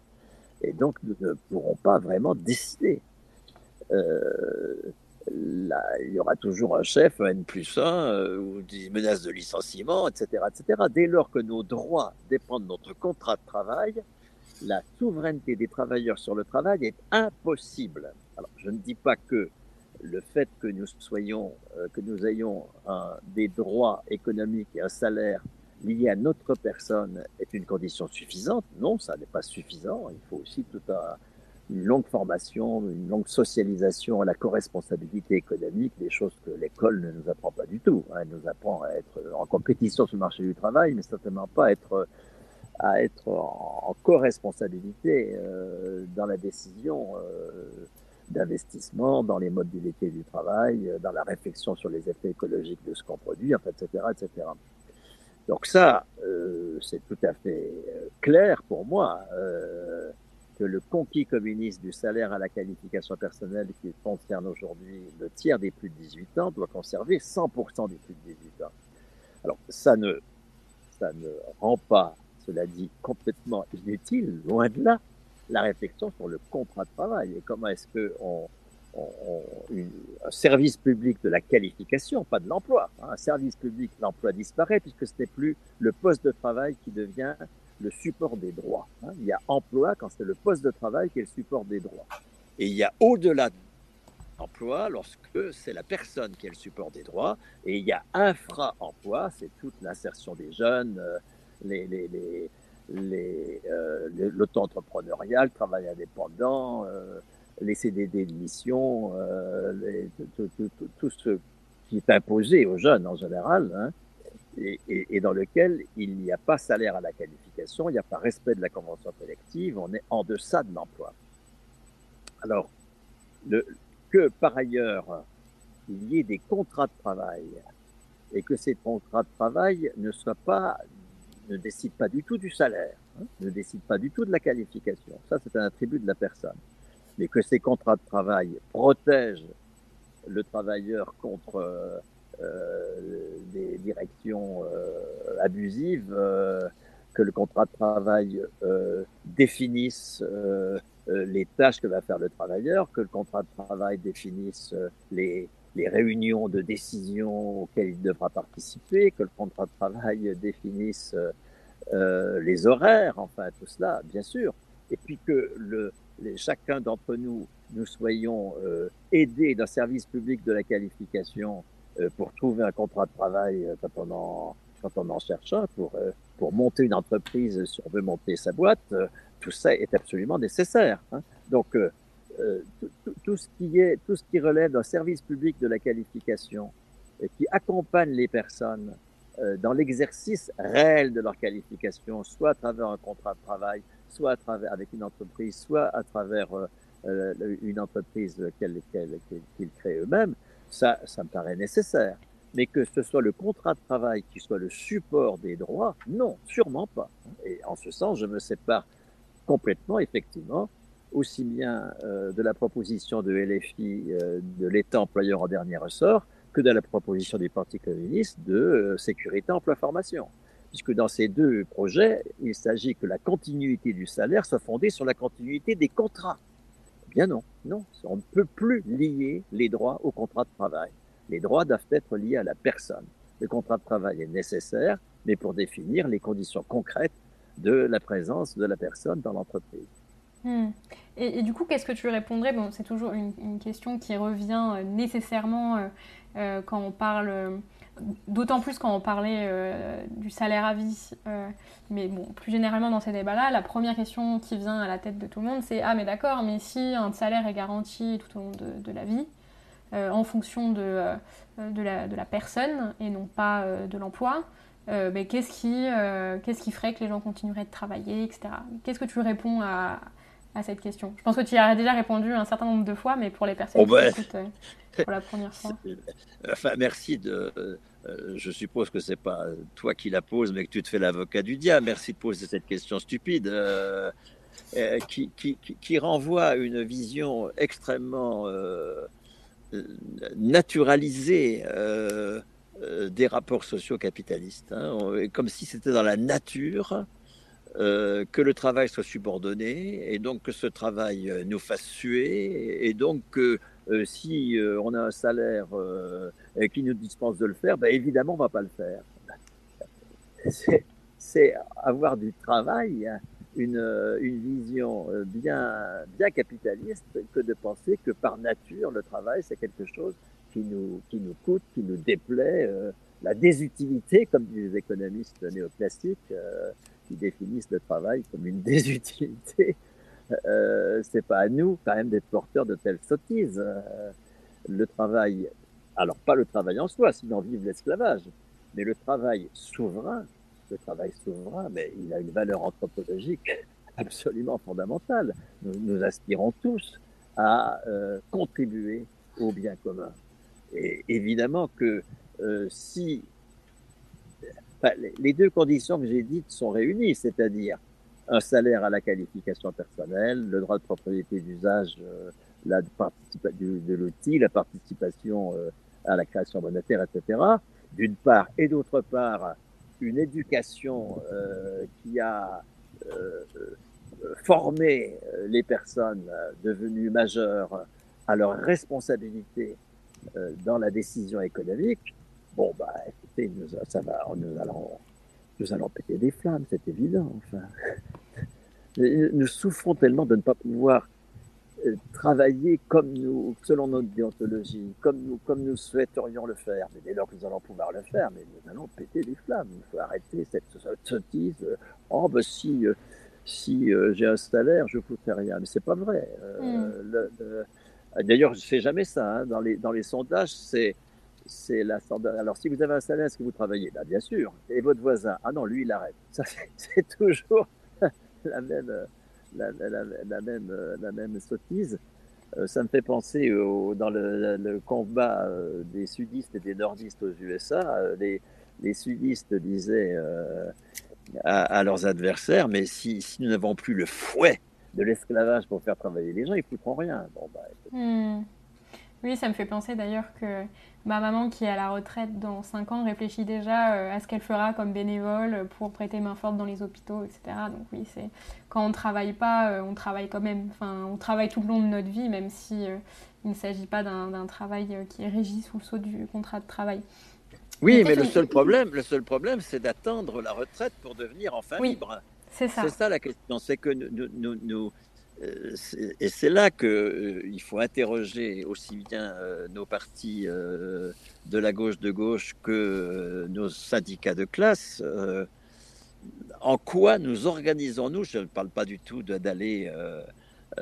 Et donc, nous ne pourrons pas vraiment décider. Euh, là, il y aura toujours un chef, un N plus 1, euh, ou des menaces de licenciement, etc., etc. Dès lors que nos droits dépendent de notre contrat de travail, la souveraineté des travailleurs sur le travail est impossible. Alors, je ne dis pas que le fait que nous soyons, euh, que nous ayons des droits économiques et un salaire lié à notre personne est une condition suffisante. Non, ça n'est pas suffisant. Il faut aussi toute une longue formation, une longue socialisation à la co-responsabilité économique, des choses que l'école ne nous apprend pas du tout. Elle nous apprend à être en compétition sur le marché du travail, mais certainement pas à être à être en, co-responsabilité euh, dans la décision euh, d'investissement, dans les modalités du travail, euh, dans la réflexion sur les effets écologiques de ce qu'on produit, etc., etc. Donc ça, euh, c'est tout à fait euh, clair pour moi euh, que le conquis communiste du salaire à la qualification personnelle qui concerne aujourd'hui le tiers des plus de 18 ans doit conserver 100% des plus de 18 ans. Alors ça ne, ça ne rend pas cela dit, complètement inutile, loin de là, la réflexion sur le contrat de travail et comment est-ce que on, un service public de la qualification, pas de l'emploi, hein, un service public, l'emploi disparaît puisque ce n'est plus le poste de travail qui devient le support des droits. Hein. Il y a emploi quand c'est le poste de travail qui est le support des droits. Et il y a au-delà de l'emploi lorsque c'est la personne qui est le support des droits. Et il y a infra-emploi, c'est toute l'insertion des jeunes, euh, les, l'auto-entrepreneuriat, le travail indépendant, euh, les CDD de mission, euh, tout, tout, tout, tout, ce qui est imposé aux jeunes en général, hein, et, et, et, dans lequel il n'y a pas salaire à la qualification, il n'y a pas respect de la convention collective, on est en deçà de l'emploi. Alors, le, que par ailleurs, il y ait des contrats de travail et que ces contrats de travail ne soient pas ne décide pas du tout du salaire, hein, ne décide pas du tout de la qualification. Ça, c'est un attribut de la personne. Mais que ces contrats de travail protègent le travailleur contre euh, euh des directions euh, abusives, que le contrat de travail définisse les tâches que va faire le travailleur, que le contrat de travail définisse les, les réunions de décision auxquelles il devra participer, que le contrat de travail définisse euh, les horaires, enfin tout cela, bien sûr, et puis que le, chacun d'entre nous, nous soyons euh, aidés d'un service public de la qualification euh, pour trouver un contrat de travail quand on en, quand on en cherche un, pour, pour monter une entreprise si on veut monter sa boîte, tout ça est absolument nécessaire. Hein. Donc, tout, ce qui est, tout ce qui relève d'un service public de la qualification qui accompagne les personnes dans l'exercice réel de leur qualification, soit à travers un contrat de travail, soit avec une entreprise, soit à travers une entreprise qu'ils créent eux-mêmes, ça, ça me paraît nécessaire. Mais que ce soit le contrat de travail qui soit le support des droits, non, sûrement pas. Et en ce sens, je me sépare complètement, effectivement, aussi bien euh, de la proposition de LFI euh, de l'État employeur en dernier ressort que de la proposition du Parti communiste de euh, sécurité emploi-formation. Puisque dans ces deux projets, il s'agit que la continuité du salaire soit fondée sur la continuité des contrats. Eh bien non, non, on ne peut plus lier les droits au contrat de travail. Les droits doivent être liés à la personne. Le contrat de travail est nécessaire, mais pour définir les conditions concrètes de la présence de la personne dans l'entreprise. Hmm. Et, du coup, qu'est-ce que tu répondrais? Bon, C'est toujours une, question qui revient euh, nécessairement euh, euh, quand on parle, d'autant plus quand on parlait du salaire à vie, mais bon, plus généralement dans ces débats-là, la première question qui vient à la tête de tout le monde, c'est Ah, mais d'accord, mais si un salaire est garanti tout au long de la vie, euh, en fonction de, euh, de, la, personne et non pas euh, de l'emploi. qu'est-ce qui, qu'est-ce qui ferait que les gens continueraient de travailler, etc. Qu'est-ce que tu réponds à, à cette question Je pense que tu y as déjà répondu un certain nombre de fois, mais pour les personnes oh, qui ben. écoutent pour la première fois. Enfin, merci de. je suppose que c'est pas toi qui la poses, mais que tu te fais l'avocat du diable. Merci de poser cette question stupide. qui, qui, qui, renvoie à une vision extrêmement naturaliser euh, euh, des rapports sociaux capitalistes, hein, comme si c'était dans la nature euh, que le travail soit subordonné et donc que ce travail nous fasse suer et donc que si on a un salaire qui nous dispense de le faire, ben évidemment on va pas le faire. C'est avoir du travail hein, une, euh, une vision euh, bien, bien capitaliste que de penser que par nature, le travail, c'est quelque chose qui nous, qui nous coûte, qui nous déplaît. Euh, la désutilité, comme disent les économistes néoclassiques, définissent le travail comme une désutilité, euh, c'est pas à nous quand même d'être porteurs de telles sottises. le travail, alors pas le travail en soi, sinon vive l'esclavage, mais le travail souverain, le travail souverain, mais il a une valeur anthropologique absolument fondamentale. Nous, aspirons tous à euh, contribuer au bien commun. Et évidemment que euh, les deux conditions que j'ai dites sont réunies, c'est-à-dire un salaire à la qualification personnelle, le droit de propriété d'usage euh, la de, de l'outil, la participation à la création monétaire, etc., d'une part, et d'autre part, une éducation euh, qui a euh, euh, formé les personnes devenues majeures à leur responsabilité dans la décision économique, bon, bah, écoutez, nous, ça va, nous allons, nous allons péter des flammes, c'est évident. Enfin, nous souffrons tellement de ne pas pouvoir travailler comme nous, selon notre déontologie, comme nous, comme nous souhaiterions le faire. Mais dès lors que nous allons pouvoir le faire, mais nous allons péter des flammes. Il faut arrêter cette sottise. Oh, ben si, euh, si euh, j'ai un salaire, je ne foutrais rien. Mais c'est pas vrai. Euh, mm. D'ailleurs, je ne fais jamais ça. Hein. Dans, les, dans les sondages, c'est c'est la Alors, si vous avez un salaire, est-ce que vous travaillez? Bah, Bien sûr. Et votre voisin? Ah non, lui, il arrête. Ça, c'est toujours la même, la, la, même, la même sottise. Euh, ça me fait penser dans le, combat euh, des sudistes et des nordistes aux USA. Euh, les, sudistes disaient à, leurs adversaires, mais si, nous n'avons plus le fouet de l'esclavage pour faire travailler les gens, ils ne foutront rien. Bon, bah. Oui, ça me fait penser d'ailleurs que ma maman qui est à la retraite dans 5 ans réfléchit déjà euh, à ce qu'elle fera comme bénévole pour prêter main forte dans les hôpitaux, etc. Donc oui, c'est quand on ne travaille pas, euh, on travaille quand même. Enfin, on travaille tout le long de notre vie, même si euh, il ne s'agit pas d'un travail qui est régi sous le sceau du contrat de travail. Oui, mais le seul problème, le seul problème, c'est d'attendre la retraite pour devenir enfin libre. C'est ça. C'est ça la question. C'est que nous, nous, nous et c'est là qu'il euh, faut interroger aussi bien euh, nos partis de la gauche de gauche que nos syndicats de classe. en quoi nous organisons-nous Je ne parle pas du tout d'aller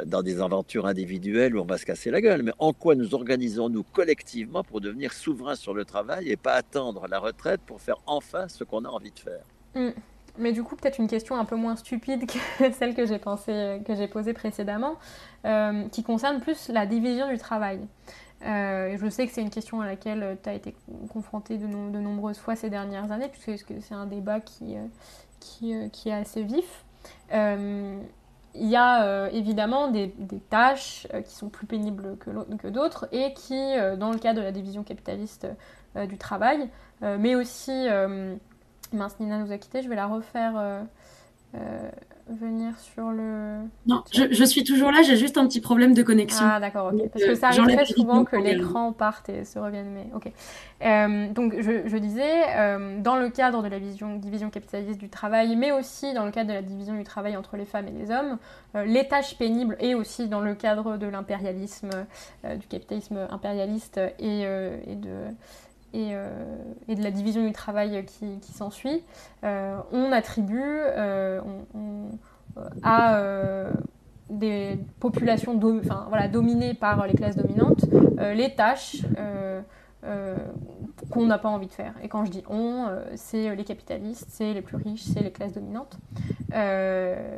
dans des aventures individuelles où on va se casser la gueule, mais en quoi nous organisons-nous collectivement pour devenir souverains sur le travail et pas attendre la retraite pour faire enfin ce qu'on a envie de faire? Mm. Mais du coup, peut-être une question un peu moins stupide que celle que j'ai pensé, que j'ai posée précédemment, euh, qui concerne plus la division du travail. Euh, je sais que c'est une question à laquelle tu as été confronté de, nombreuses fois ces dernières années, puisque c'est un débat qui, euh, qui, est assez vif. il y a évidemment des, tâches qui sont plus pénibles que, que d'autres et qui, dans le cas de la division capitaliste du travail, mais aussi Mince, Nina nous a quittés, je vais la refaire euh, euh, venir sur le. Non, je, suis toujours là, j'ai juste un petit problème de connexion. Ah, d'accord, ok. Parce que ça arrive très souvent que l'écran parte et se revienne, mais ok. Euh, donc, je, disais, dans le cadre de la vision, division capitaliste du travail, mais aussi dans le cadre de la division du travail entre les femmes et les hommes, les tâches pénibles et aussi dans le cadre de l'impérialisme, du capitalisme impérialiste et, et de euh, et, de la division du travail qui, s'ensuit, euh, on attribue euh, à des populations dominées par les classes dominantes les tâches qu'on n'a pas envie de faire. Et quand je dis on, c'est les capitalistes, c'est les plus riches, c'est les classes dominantes.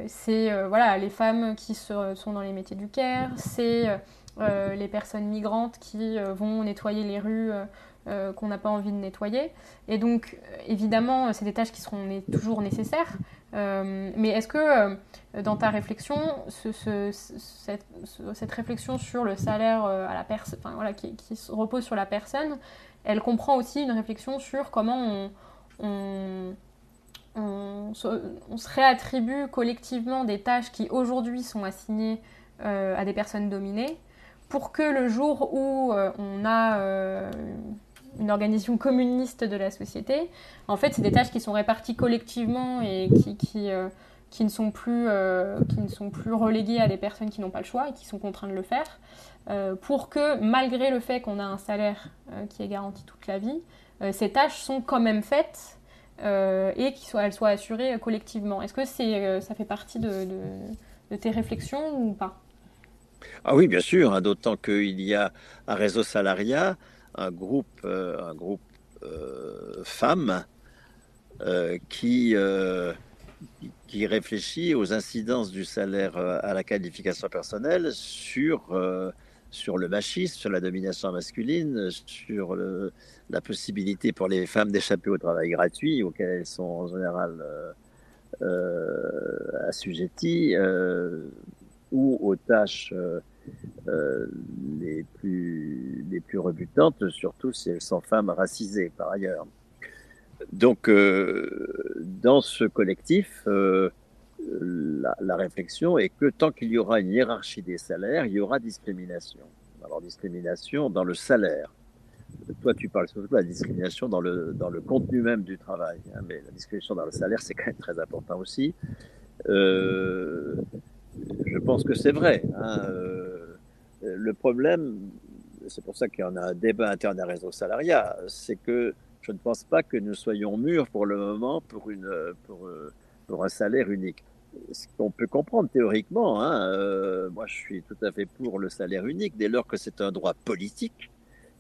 c'est voilà, les femmes qui sont dans les métiers du care, c'est les personnes migrantes qui vont nettoyer les rues euh, qu'on n'a pas envie de nettoyer. Et donc, euh, évidemment, c'est des tâches qui seront toujours nécessaires. Euh, mais est-ce que dans ta réflexion, cette, réflexion sur le salaire à la qui, repose sur la personne, elle comprend aussi une réflexion sur comment on, on, se, réattribue collectivement des tâches qui aujourd'hui sont assignées à des personnes dominées pour que le jour où on a une organisation communiste de la société. En fait, c'est des tâches qui sont réparties collectivement et qui, qui, euh, qui, ne, sont plus, euh, qui ne sont plus reléguées à des personnes qui n'ont pas le choix et qui sont contraintes de le faire, euh, pour que, malgré le fait qu'on a un salaire qui est garanti toute la vie, ces tâches sont quand même faites et qu'elles soient, assurées collectivement. Est-ce que c'est, ça fait partie de, de, tes réflexions ou pas? Ah oui, bien sûr, hein, d'autant qu'il y a un réseau salariat un groupe, euh, un groupe euh, femmes euh, qui, qui réfléchit aux incidences du salaire à la qualification personnelle sur, sur le machisme, sur la domination masculine, sur la possibilité pour les femmes d'échapper au travail gratuit auquel elles sont en général assujetties ou aux tâches euh, les, plus, les plus rebutantes, surtout si elles sont femmes racisées par ailleurs. Donc, euh, dans ce collectif, euh, la, réflexion est que tant qu'il y aura une hiérarchie des salaires, il y aura discrimination. Alors, discrimination dans le salaire. Toi, tu parles surtout de la discrimination dans le, dans le contenu même du travail. Hein, mais la discrimination dans le salaire, c'est quand même très important aussi. Je pense que c'est vrai. Hein, le problème, c'est pour ça qu'il y a un débat interne à réseau salariat, c'est que je ne pense pas que nous soyons mûrs pour le moment pour, pour un salaire unique. Ce qu'on peut comprendre théoriquement, hein, euh, moi je suis tout à fait pour le salaire unique dès lors que c'est un droit politique,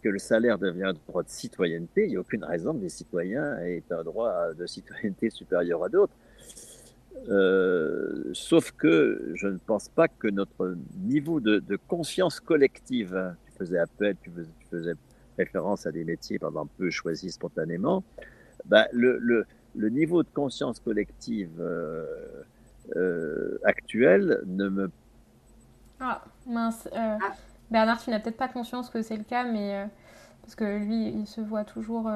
que le salaire devient un droit de citoyenneté. Il n'y a aucune raison que les citoyens aient un droit de citoyenneté supérieur à d'autres. Euh, sauf que je ne pense pas que notre niveau de, conscience collective, tu faisais appel, tu faisais, référence à des métiers par exemple peu choisis spontanément, bah, le, le, le, niveau de conscience collective euh, euh, actuel ne me... Ah, mince. Ah. Bernard, tu n'as peut-être pas conscience que c'est le cas, mais parce que lui, il se voit toujours...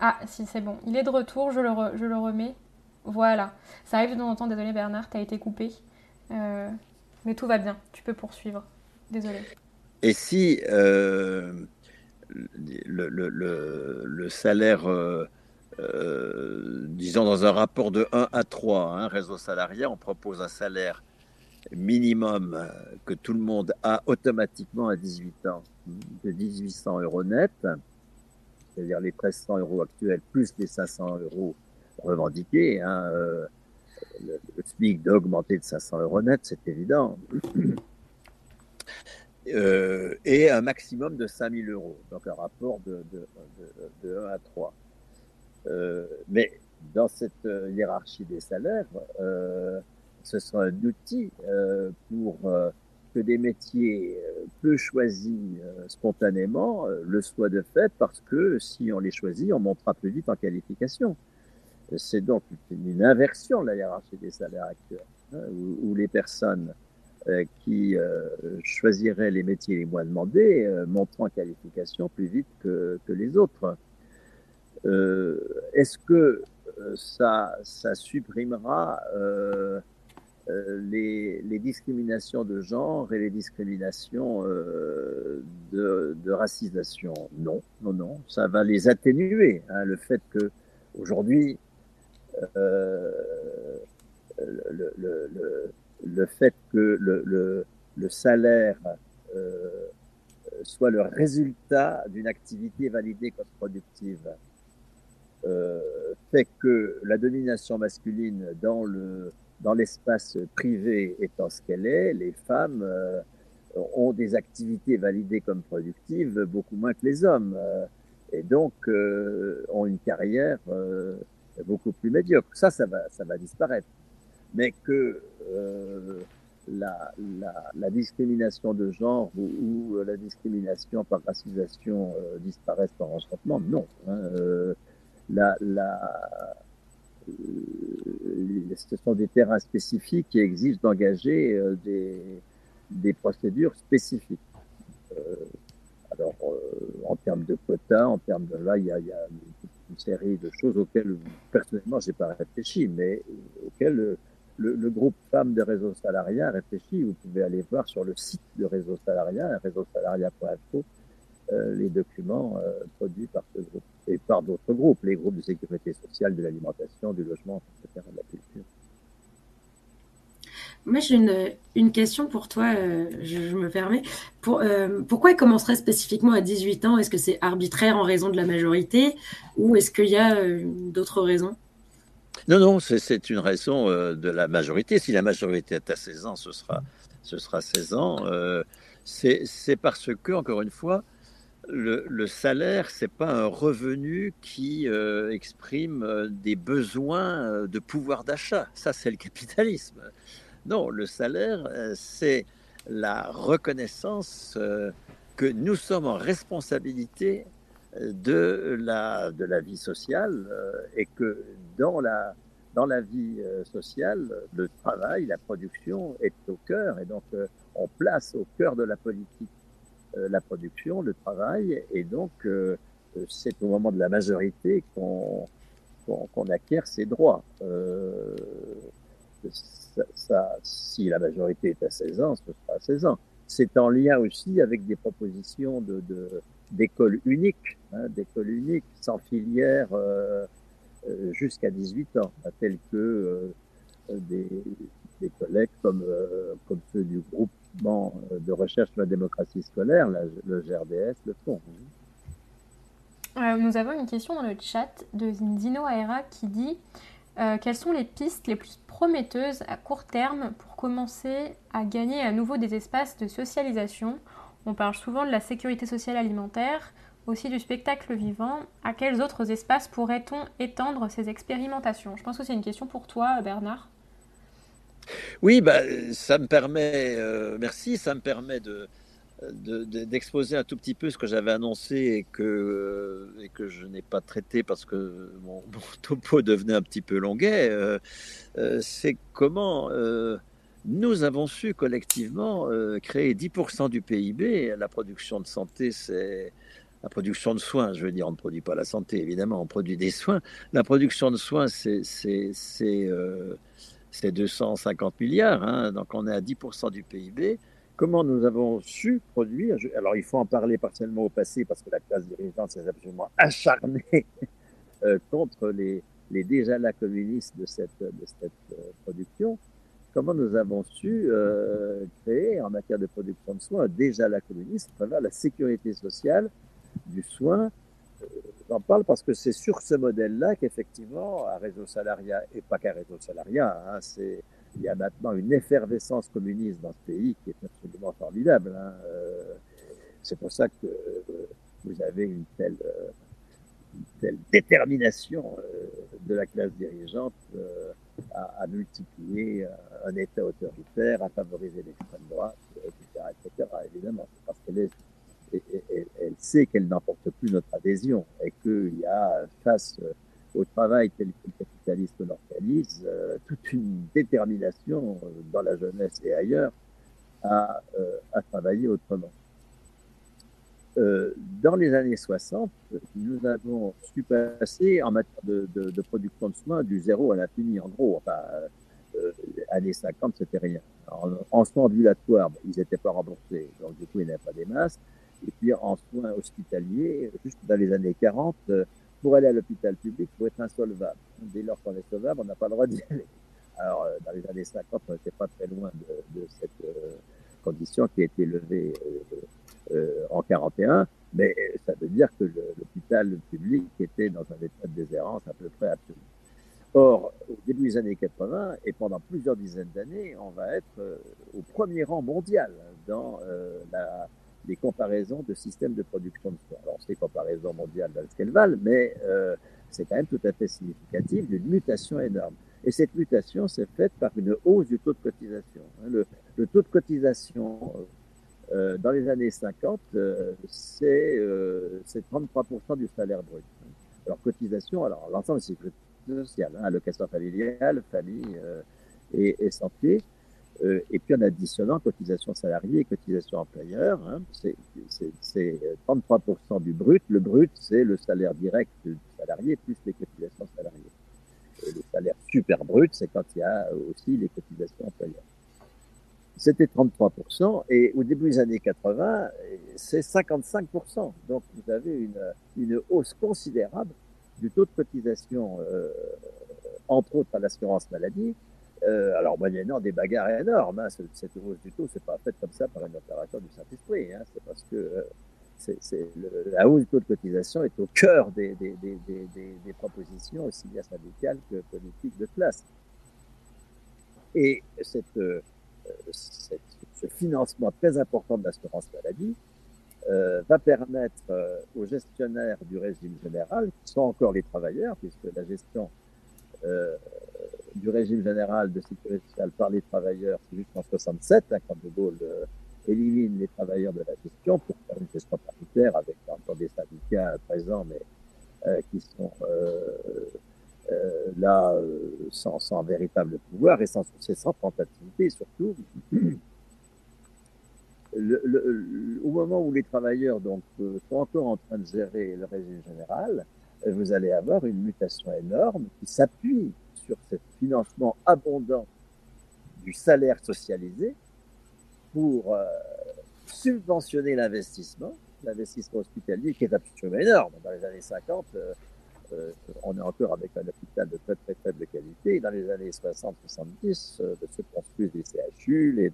Ah, si, c'est bon. Il est de retour, je le, je le remets. Voilà. Ça arrive de temps en temps, désolé Bernard, t'as été coupé. Euh, mais tout va bien, tu peux poursuivre. Désolé. Et si euh, le, salaire, euh, disons dans un rapport de 1 à 3, un hein, réseau salarié, on propose un salaire minimum que tout le monde a automatiquement à 18 ans de 1800 euros net, c'est-à-dire les 1300 euros actuels plus les 500 euros revendiquer. Hein, euh, le, SMIC d'augmenter de 500 euros net, c'est évident. et un maximum de 5 000 euros, donc un rapport de, de, de, de 1 à 3. mais dans cette hiérarchie des salaires, ce sera un outil pour que des métiers peu choisis spontanément le soient de fait, parce que si on les choisit, on montera plus vite en qualification. C'est donc une inversion de la hiérarchie des salaires actuels, hein, où, les personnes euh, qui euh, choisiraient les métiers les moins demandés euh, monteront en qualification plus vite que, les autres. Est-ce que ça, supprimera les, discriminations de genre et les discriminations de, de, racisation? Non, non, non. Ça va les atténuer. Hein, le fait que aujourd'hui euh, le, fait que le, salaire euh, soit le résultat d'une activité validée comme productive euh, fait que la domination masculine dans le dans l'espace privé étant ce qu'elle est, les femmes ont des activités validées comme productives beaucoup moins que les hommes et donc ont une carrière beaucoup plus médiocre. Ça, ça va, ça va disparaître. Mais que euh, la, discrimination de genre ou, ou, la discrimination par racisation euh, disparaisse par enchantement, non. Hein, euh, euh, ce sont des terrains spécifiques qui exigent d'engager euh, des, procédures spécifiques. alors, en termes de quotas, en termes de là, il y a une série de choses auxquelles personnellement j'ai pas réfléchi, mais auxquelles le, le, groupe femmes de réseau salariat réfléchit. Vous pouvez aller voir sur le site de réseau salariat, réseau salariat.info, euh, les documents euh, produits par ce groupe et par d'autres groupes, les groupes de sécurité sociale, de l'alimentation, du logement, etc., de la culture. Moi, j'ai une, une, question pour toi, euh, je, me permets. Pour, euh, pourquoi il commencerait spécifiquement à 18 ans? Est-ce que c'est arbitraire en raison de la majorité ou est-ce qu'il y a euh, d'autres raisons? Non, non, c'est une raison de la majorité. Si la majorité est à 16 ans, ce sera, ce sera 16 ans. c'est parce que, encore une fois, le, le salaire, c'est pas un revenu qui exprime des besoins de pouvoir d'achat. Ça, c'est le capitalisme. Non, le salaire, euh, c'est la reconnaissance euh, que nous sommes en responsabilité euh, de la, de la vie sociale et que dans la, dans la vie sociale, le travail, la production est au cœur et donc on place au cœur de la politique la production, le travail et donc c'est au moment de la majorité qu'on qu'on acquiert ses droits si la majorité est à 16 ans, ce sera à 16 ans. C'est en lien aussi avec des propositions de, d'écoles uniques, hein, d'écoles uniques, sans filière euh, euh jusqu'à 18 ans, tels que euh, des, collègues euh, comme ceux du groupement de recherche sur la démocratie scolaire, le GRDS, le font. nous avons une question dans le chat de Zino Aera qui dit euh, quelles sont les pistes les plus prometteuses à court terme pour commencer à gagner à nouveau des espaces de socialisation? On parle souvent de la sécurité sociale alimentaire, aussi du spectacle vivant. À quels autres espaces pourrait-on étendre ces expérimentations? Je pense que c'est une question pour toi, Bernard. Oui, bah, ça me permet, euh, merci, ça me permet de, d'exposer un tout petit peu ce que j'avais annoncé et que, euh, que je n'ai pas traité parce que mon, topo devenait un petit peu longuet, euh, euh, c'est comment nous avons su collectivement créer 10% du PIB. La production de santé, c'est la production de soins, je veux dire, on ne produit pas la santé, évidemment, on produit des soins. La production de soins, c'est 250 milliards, hein, donc on est à 10% du PIB comment nous avons su produire. Alors, il faut en parler partiellement au passé parce que la classe dirigeante s'est absolument acharnée euh, contre les, les, déjà là communistes de cette, de cette euh, production. Comment nous avons su euh, créer en matière de production de soins déjà là communiste à travers la sécurité sociale du soin. J'en parle parce que c'est sur ce modèle-là qu'effectivement, à réseau salariat, et pas qu'à réseau salariat, hein, c'est il y a maintenant une effervescence communiste dans ce pays qui est absolument formidable. Hein. C'est pour ça que vous avez une telle, telle détermination de la classe dirigeante à, multiplier un État autoritaire, à favoriser l'extrême droite, etc., etc. Évidemment, c'est parce qu'elle elle, sait qu'elle n'emporte plus notre adhésion et qu'il y a face au travail tel que le capitalisme l'organise euh, toute une détermination euh, dans la jeunesse et ailleurs à, euh, travailler autrement. dans les années 60, nous avons su passer en matière de, production de soins du zéro à l'infini, en gros. Enfin, années 50, c'était rien. En, soins ambulatoires, ils n'étaient pas remboursés, donc du coup, il n'y avait pas des masques. Et puis en soins hospitaliers, juste dans les années 40, euh, pour aller à l'hôpital public, il faut être insolvable. Dès lors qu'on est solvable, on n'a pas le droit d'y aller. Alors, euh, dans les années 50, on n'était pas très loin de, cette euh, condition qui a été levée euh, en 41, mais ça veut dire que l'hôpital public était dans un état de déshérence à peu près absolu. Or, au début des années 80 et pendant plusieurs dizaines d'années, on va être au premier rang mondial dans la des comparaisons de systèmes de production de soins. Alors, ces comparaisons mondiales valent ce qu'elles valent, mais euh, c'est quand même tout à fait significatif d'une mutation énorme. Et cette mutation s'est faite par une hausse du taux de cotisation. Hein. Le, taux de cotisation euh, dans les années 50, euh, c'est euh, 33% du salaire brut. Alors, cotisation, alors l'ensemble, c'est social, hein, allocation familiale, famille euh, et santé. Euh, et puis en additionnant cotisation salariée et cotisation employeur, hein, c'est 33% du brut. Le brut, c'est le salaire direct du salarié plus les cotisations salariées. Et le salaire super brut, c'est quand il y a aussi les cotisations employeurs. C'était 33%, et au début des années 80, c'est 55%. Donc vous avez une, une hausse considérable du taux de cotisation, euh, entre autres à l'assurance maladie, euh, alors, moyennant des bagarres énormes, hein, cette hausse du taux, c'est pas fait comme ça par une opération du Saint-Esprit. Hein, c'est parce que euh, la hausse du taux de cotisation est au cœur des, propositions, aussi bien syndicales que politiques de classe. Et euh, ce financement très important de l'assurance maladie euh, va permettre aux gestionnaires du régime général, qui sont encore les travailleurs, puisque la gestion du régime général de sécurité sociale par les travailleurs, c'est jusqu'en 67, hein, quand De Gaulle euh, élimine les travailleurs de la gestion pour faire une gestion paritaire avec encore des syndicats présents, mais euh, qui sont euh, euh là sans, sans, véritable pouvoir et sans, sans tentativité surtout. Au moment où les travailleurs sont encore en train de gérer le régime général, vous allez avoir une mutation énorme qui s'appuie sur ce financement abondant du salaire socialisé pour euh, subventionner l'investissement, l'investissement hospitalier qui est absolument énorme. Dans les années 50, euh, euh, on est encore avec un hôpital de très très faible qualité. Dans les années 60-70, euh, se construisent les CHU, les,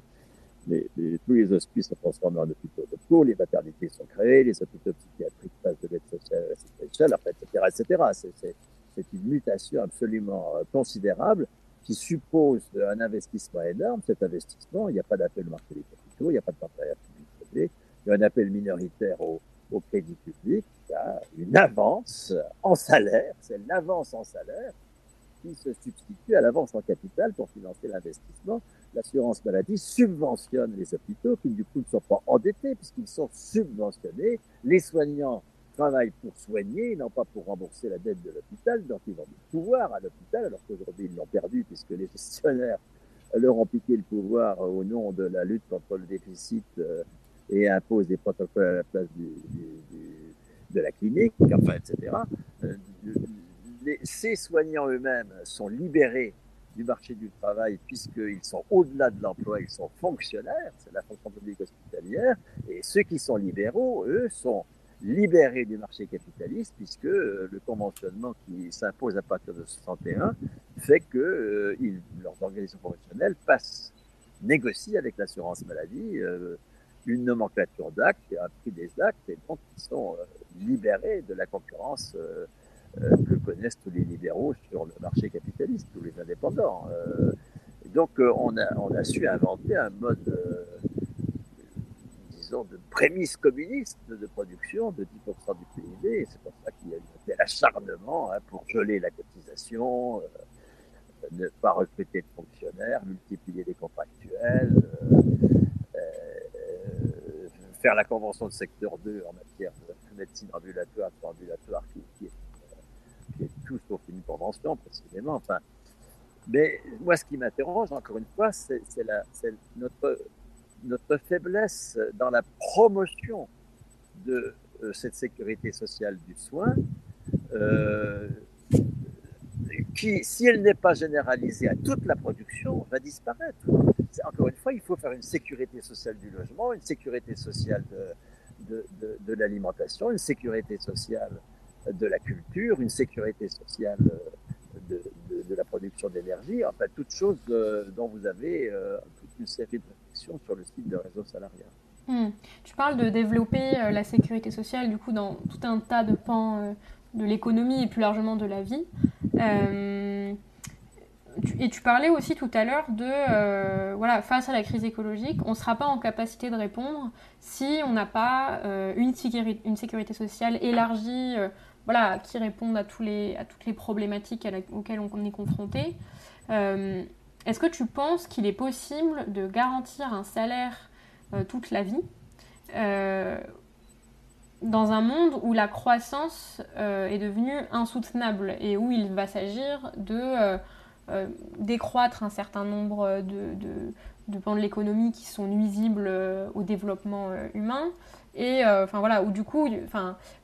les, les, tous les hospices sont transformés en hôpitaux peau, les maternités sont créées, les hôpitaux psychiatriques passent de l'aide sociale à la etc., etc. C'est une mutation absolument euh, considérable qui suppose un investissement énorme. Cet investissement, il n'y a pas d'appel au marché des capitaux, il n'y a pas de partenariat public-privé, il y a un appel minoritaire au, au crédit public, il y a une avance en salaire, c'est l'avance en salaire qui se substitue à l'avance en capital pour financer l'investissement l'assurance maladie subventionne les hôpitaux qui du coup ne sont pas endettés puisqu'ils sont subventionnés. Les soignants travaillent pour soigner, non pas pour rembourser la dette de l'hôpital, donc ils ont du pouvoir à l'hôpital alors qu'aujourd'hui ils l'ont perdu puisque les gestionnaires leur ont piqué le pouvoir au nom de la lutte contre le déficit euh, et imposent des protocoles à la place de la clinique, enfin, etc. Ces soignants eux-mêmes sont libérés du marché du travail, puisqu'ils sont au-delà de l'emploi, ils sont fonctionnaires, c'est la fonction publique hospitalière, et ceux qui sont libéraux, eux, sont libérés du marché capitaliste, puisque euh, le conventionnement qui s'impose à partir de 61 fait que euh, leurs organisations professionnelles négocient avec l'assurance maladie euh, une nomenclature d'actes, un prix des actes, et donc ils sont libérés de la concurrence que connaissent tous les libéraux sur le marché capitaliste, tous les indépendants. Euh, donc, on, a, on a su inventer un mode, disons, de prémisse communiste de production de 10% du PIB. C'est pour ça qu'il y a eu tel acharnement hein, pour geler la cotisation, ne pas recruter de fonctionnaires, multiplier les contractuels, faire la convention de secteur 2 en matière de médecine ambulatoire, ambulatoire est tout sauf une convention précisément. Enfin, mais moi, ce qui m'interroge, encore une fois, c'est notre, faiblesse dans la promotion de euh, cette sécurité sociale du soin, euh, qui, si elle n'est pas généralisée à toute la production, va disparaître encore une fois, il faut faire une sécurité sociale du logement, une sécurité sociale de, l'alimentation, une sécurité sociale de la culture, une sécurité sociale de, la production d'énergie, enfin toutes choses euh, dont vous avez euh, toute une série de réflexions sur le site de réseau salarial. Hmm. Tu parles de développer euh, la sécurité sociale du coup dans tout un tas de pans de l'économie et plus largement de la vie et tu parlais aussi tout à l'heure de, euh, voilà, face à la crise écologique, on ne sera pas en capacité de répondre si on n'a pas euh, une, sécurité, une, sécurité, sociale élargie, euh, voilà, qui réponde à, tous les, à toutes les problématiques auxquelles on, est confronté. Est-ce que tu penses qu'il est possible de garantir un salaire toute la vie dans un monde où la croissance est devenue insoutenable et où il va s'agir de euh, décroître un certain nombre de, de, pans de l'économie qui sont nuisibles euh, au développement euh, humain. Et enfin voilà, où du coup,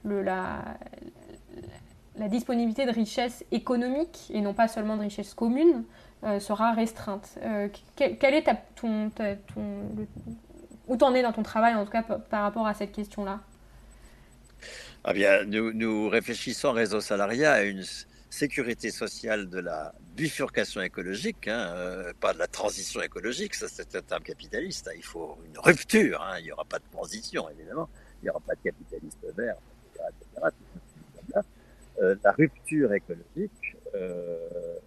le, la, la disponibilité de richesses économiques et non pas seulement de richesses communes sera restreinte. quel, est ta, ton, ton où t'en es dans ton travail en tout cas par rapport à cette question-là? Ah bien, nous, réfléchissons réseau salariat à une sécurité sociale de la bifurcation écologique, hein, euh, pas de la transition écologique, c'est un terme capitaliste, hein. il faut une rupture, hein. il n'y aura pas de transition évidemment, il n'y aura pas de capitaliste vert. Euh, la rupture écologique euh,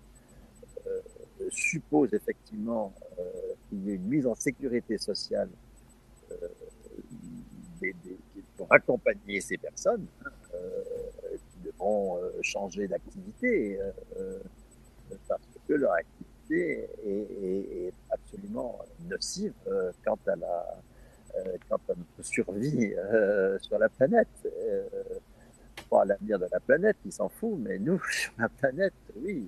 suppose effectivement qu'il y ait une mise en sécurité sociale pour accompagner ces personnes devront euh, changer d'activité euh, euh, parce que leur activité est, absolument nocive quant à la quant à notre survie sur la planète. Pas à l'avenir de la planète, il s'en fout, mais nous, sur la planète, oui.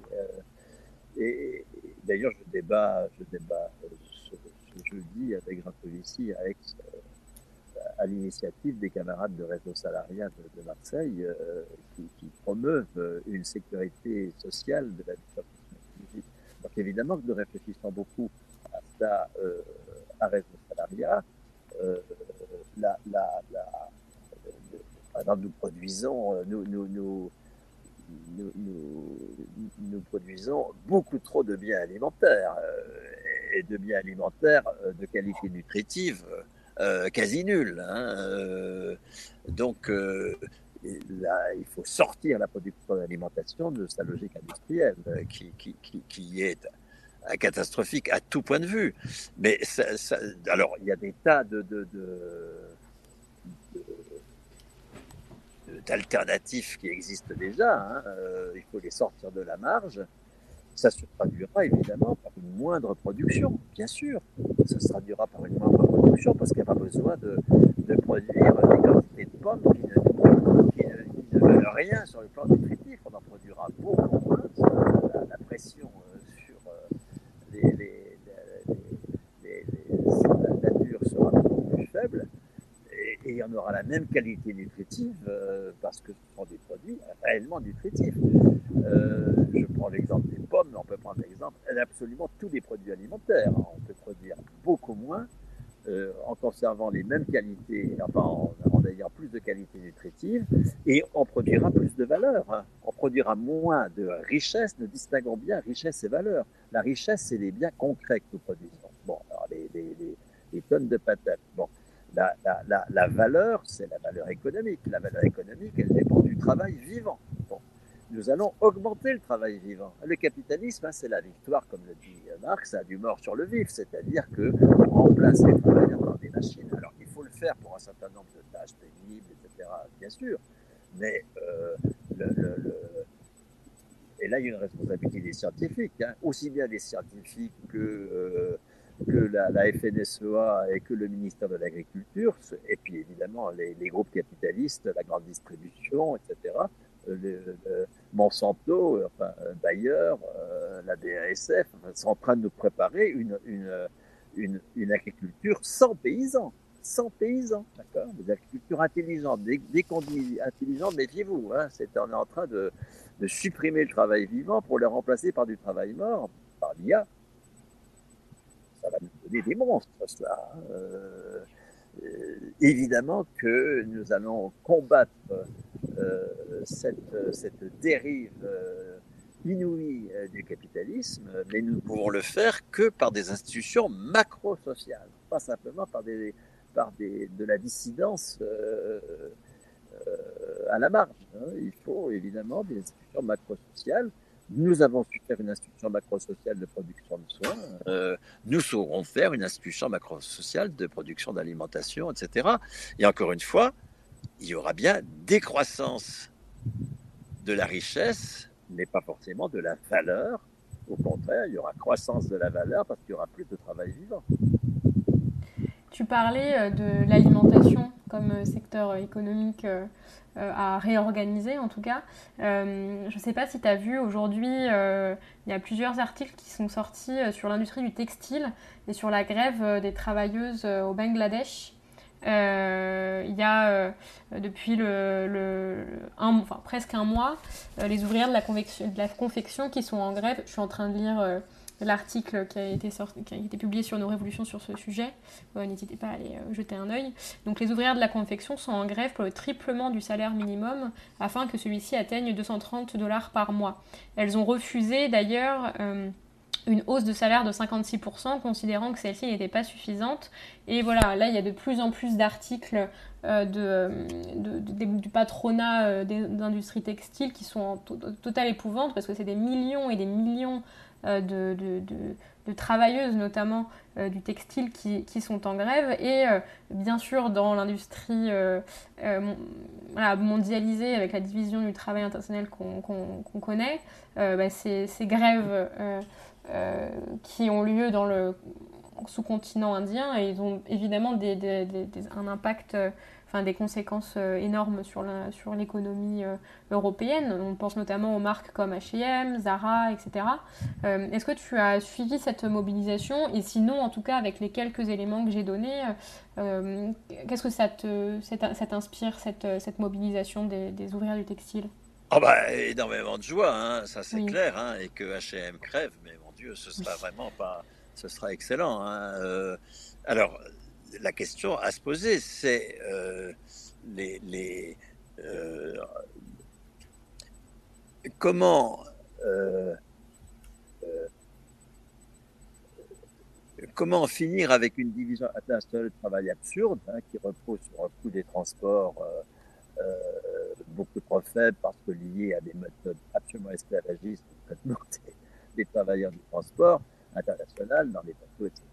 et, d'ailleurs, je débat, je débat ce, jeudi avec Jean Covici à Aix à l'initiative des camarades de réseau salariat de, Marseille euh, qui, promeuvent euh, une sécurité sociale de la vie Donc évidemment que nous réfléchissons beaucoup à ça euh, à réseau salariat. la, la, la, nous produisons, beaucoup trop de biens alimentaires et de biens alimentaires de qualité nutritive euh, quasi nul. Hein, euh, donc, euh, il faut sortir la production d'alimentation de sa logique industrielle, qui, est catastrophique à tout point de vue. Mais alors, il y a des tas de d'alternatives qui existent déjà. Hein. il faut les sortir de la marge. Ça se traduira évidemment par une moindre production, bien sûr. Ça se traduira par une moindre production parce qu'il n'y a pas besoin de, produire des quantités de pommes qui ne, valent rien sur le plan nutritif. On en produira beaucoup moins. La, la pression euh, sur euh, les, les, les, la nature sera beaucoup plus faible et, on aura la même qualité nutritive euh, parce que ce sont des produits réellement nutritifs. Euh, je prends l'exemple des pommes, mais on peut prendre l'exemple d'absolument tous les produits alimentaires. On peut produire beaucoup moins euh, en conservant les mêmes qualités, enfin en, ayant plus de qualité nutritive, et on produira plus de valeur. Hein. On produira moins de richesse. Nous distinguons bien richesse et valeur. La richesse, c'est les biens concrets que nous produisons. Bon, alors les, les tonnes de patates. Bon, la, la, la, valeur, c'est la valeur économique. La valeur économique, elle dépend du travail vivant. nous allons augmenter le travail vivant. Le capitalisme, hein, c'est la victoire, comme le dit Marx, a du mort sur le vif, c'est-à-dire qu'on remplace les travailleurs par des machines. Alors il faut le faire pour un certain nombre de tâches pénibles, etc., bien sûr, mais euh, et là il y a une responsabilité des scientifiques, hein, aussi bien des scientifiques que, euh, que la, la, FNSEA et que le ministère de l'Agriculture, et puis évidemment les, groupes capitalistes, la grande distribution, etc le, Monsanto, enfin, Bayer, euh, la BASF sont en train de nous préparer une, agriculture sans paysans. Sans paysans, d'accord? Des agricultures intelligentes. Dès, dès qu'on dit intelligent, méfiez-vous. Hein, on est en train de supprimer le travail vivant pour le remplacer par du travail mort, par l'IA. Ça va nous donner des monstres, cela. Euh, euh, évidemment que nous allons combattre euh, cette, cette, dérive euh, inouïe du capitalisme, mais nous ne pouvons le faire que par des institutions macro-sociales, pas simplement par, des, par des, de la dissidence à la marge. Hein. Il faut évidemment des institutions macro-sociales nous avons su faire une institution macro-sociale de production de soins. Euh, nous saurons faire une institution macro-sociale de production d'alimentation, etc. Et encore une fois, il y aura bien décroissance de la richesse, mais pas forcément de la valeur. Au contraire, il y aura croissance de la valeur parce qu'il y aura plus de travail vivant. Tu parlais euh, de l'alimentation comme euh, secteur économique à réorganiser en tout cas. Euh, je ne sais pas si tu as vu aujourd'hui, euh, il y a plusieurs articles qui sont sortis sur l'industrie du textile et sur la grève des travailleuses au Bangladesh. il y a depuis le, presque un mois les ouvrières de la, confection qui sont en grève. Je suis en train de lire l'article qui a été qui a été publié sur nos révolutions sur ce sujet. N'hésitez pas à aller euh, jeter un œil. Donc les ouvrières de la confection sont en grève pour le triplement du salaire minimum afin que celui-ci atteigne 230 dollars par mois. Elles ont refusé d'ailleurs euh, une hausse de salaire de 56%, considérant que celle-ci n'était pas suffisante. Et voilà, là, il y a de plus en plus d'articles euh, de, du patronat d'industrie textile qui sont en totale épouvante, parce que c'est des millions et des millions euh, de, travailleuses, notamment euh, du textile, qui, sont en grève. Et euh, bien sûr, dans l'industrie mondialisée, avec la division du travail international qu'on connaît, bah, ces, grèves qui ont lieu dans le sous-continent indien, et ils ont évidemment un impact des conséquences euh, énormes sur l'économie sur euh, européenne. On pense notamment aux marques comme H&M, Zara, etc. Euh, est-ce que tu as suivi cette mobilisation? Et sinon, en tout cas, avec les quelques éléments que j'ai donnés, qu'est-ce que ça t'inspire, cette, cette mobilisation des, des ouvrières du textile? Oh bah, énormément de joie, hein, ça c'est clair, hein, et que H&M crève, mais mon Dieu, ce sera vraiment pas, ce sera excellent. Hein. alors, la question à se poser, c'est euh, les, euh, comment euh, comment finir avec une division internationale de travail absurde hein, qui repose sur un coût des transports beaucoup trop faible parce que lié à des méthodes absolument esclavagistes traitement des, travailleurs du transport international dans les bateaux, etc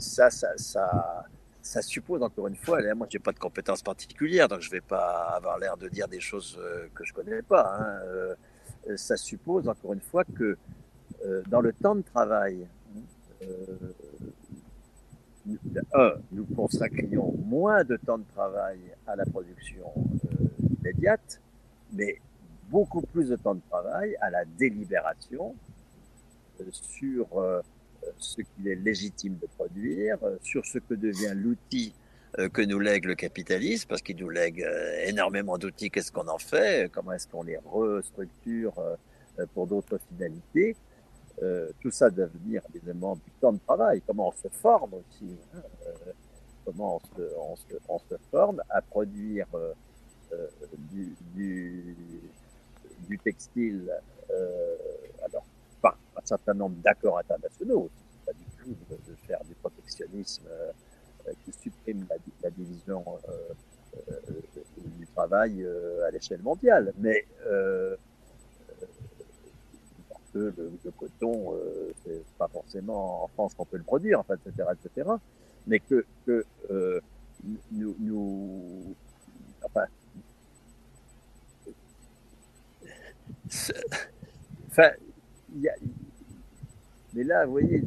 ça, suppose encore une fois, moi je n'ai pas de compétences particulières, donc je ne vais pas avoir l'air de dire des choses euh, que je ne connais pas. Hein. Euh, ça suppose encore une fois que euh, dans le temps de travail, nous consacrions moins de temps de travail à la production immédiate, mais beaucoup plus de temps de travail à la délibération, sur euh, ce qu'il est légitime de produire, euh, sur ce que devient l'outil euh, que nous lègue le capitalisme, parce qu'il nous lègue énormément d'outils, qu'est-ce qu'on en fait, comment est-ce qu'on les restructure pour d'autres finalités. tout ça doit venir évidemment du temps de travail, comment on se forme aussi, hein, comment on se, forme à produire du, du, du, textile. alors un certain nombre d'accords internationaux. Pas du tout de, faire du protectionnisme euh, qui supprime la, division euh, euh, travail à l'échelle mondiale. Mais le, le, coton, c'est pas forcément en France qu'on peut le produire, etc., etc. Mais que, que nous, nous, enfin, enfin, y a, mais là, vous voyez,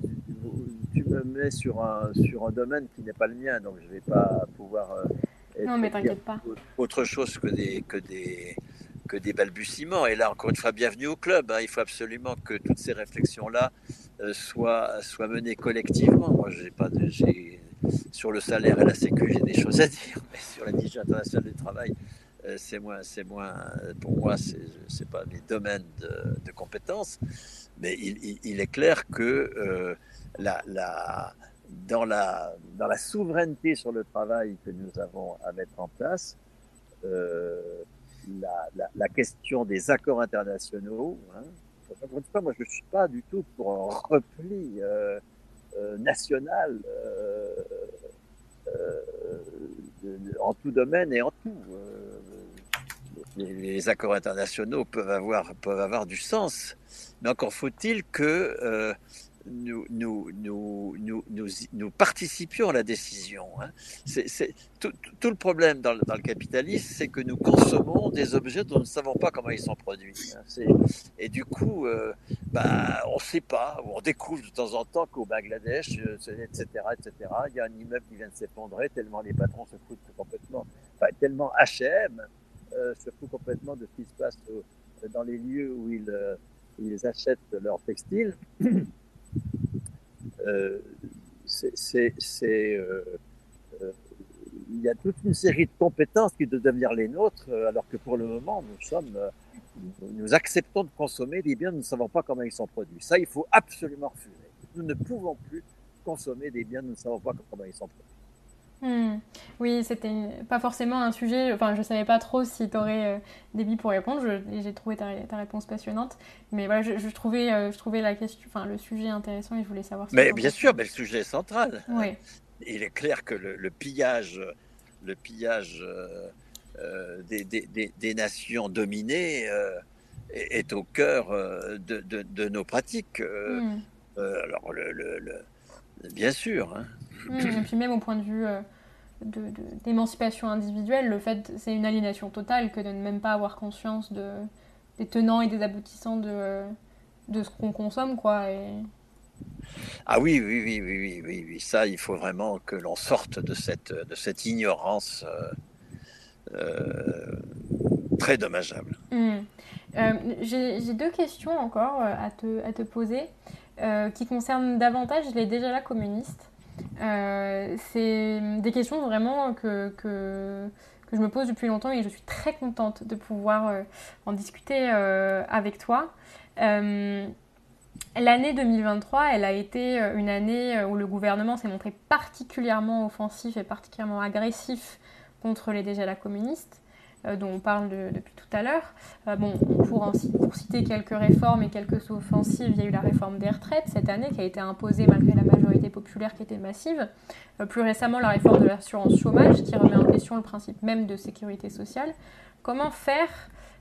tu, me mets sur un, sur un domaine qui n'est pas le mien, donc je ne vais pas pouvoir. Euh, non, mais t'inquiète pas. Autre chose que des, que des, que des balbutiements. Et là, encore une fois, bienvenue au club. Hein. Il faut absolument que toutes ces réflexions-là euh, soient, soient menées collectivement. Moi, j'ai pas de, sur le salaire et la sécu, j'ai des choses à dire, mais sur la division internationale du travail, c'est moins, c'est moins, pour moi, c'est, pas mes domaines de, de compétences. Mais il, est clair que euh, dans, la, souveraineté sur le travail que nous avons à mettre en place, euh, la, question des accords internationaux, hein, moi je ne suis pas du tout pour un repli euh, euh national euh, euh, en tout domaine et en tout. Les, accords internationaux peuvent avoir, peuvent avoir du sens mais encore faut-il que euh, nous, nous, nous, nous, participions à la décision. Hein. C'est, tout, le problème dans, dans le capitalisme, c'est que nous consommons des objets dont nous ne savons pas comment ils sont produits. Hein. Et du coup, euh, bah, on ne sait pas, on découvre de temps en temps qu'au Bangladesh, etc., euh, etc., il y a un immeuble qui vient de s'effondrer tellement les patrons se foutent complètement, enfin, tellement H&M se fout complètement de ce qui se passe dans les lieux où ils ils achètent leurs textiles, euh, euh, euh, il y a toute une série de compétences qui doivent devenir les nôtres, alors que pour le moment, nous acceptons de consommer des biens, nous ne savons pas comment ils sont produits. Ça, il faut absolument refuser. Nous ne pouvons plus consommer des biens, nous ne savons pas comment ils sont produits. Hmm. Oui, c'était pas forcément un sujet. Enfin, je savais pas trop si tu aurais euh, des billes pour répondre. J'ai trouvé ta, ta, réponse passionnante. Mais voilà, je, trouvais, euh, je trouvais la question, enfin, le sujet intéressant et je voulais savoir. mais bien sûr, mais le sujet est central. Oui. Il est clair que le, pillage, le pillage euh, des, des, des, nations dominées est, au cœur de, de, nos pratiques. Hmm. alors, le, le, bien sûr. Hein. Hmm, et puis même au point de vue d'émancipation individuelle, le fait, c'est une aliénation totale que de ne même pas avoir conscience de, des tenants et des aboutissants de, de ce qu'on consomme, quoi. Et... Ah oui, oui, oui, oui, oui, oui, ça, il faut vraiment que l'on sorte de cette, de cette ignorance euh, euh, très dommageable. Hmm. Euh, j'ai deux questions encore à te, à te poser qui concernent davantage les déjà là communistes. Euh, c'est des questions vraiment que, je me pose depuis longtemps et je suis très contente de pouvoir euh, en discuter euh, avec toi. L'année 2023, elle a été une année où le gouvernement s'est montré particulièrement offensif et particulièrement agressif contre les la communistes. Euh, dont on parle depuis tout à l'heure. Euh, bon, pour, pour, citer quelques réformes et quelques offensives, il y a eu la réforme des retraites cette année qui a été imposée malgré la majorité populaire qui était massive. Euh, plus récemment, la réforme de l'assurance chômage qui remet en question le principe même de sécurité sociale. Comment faire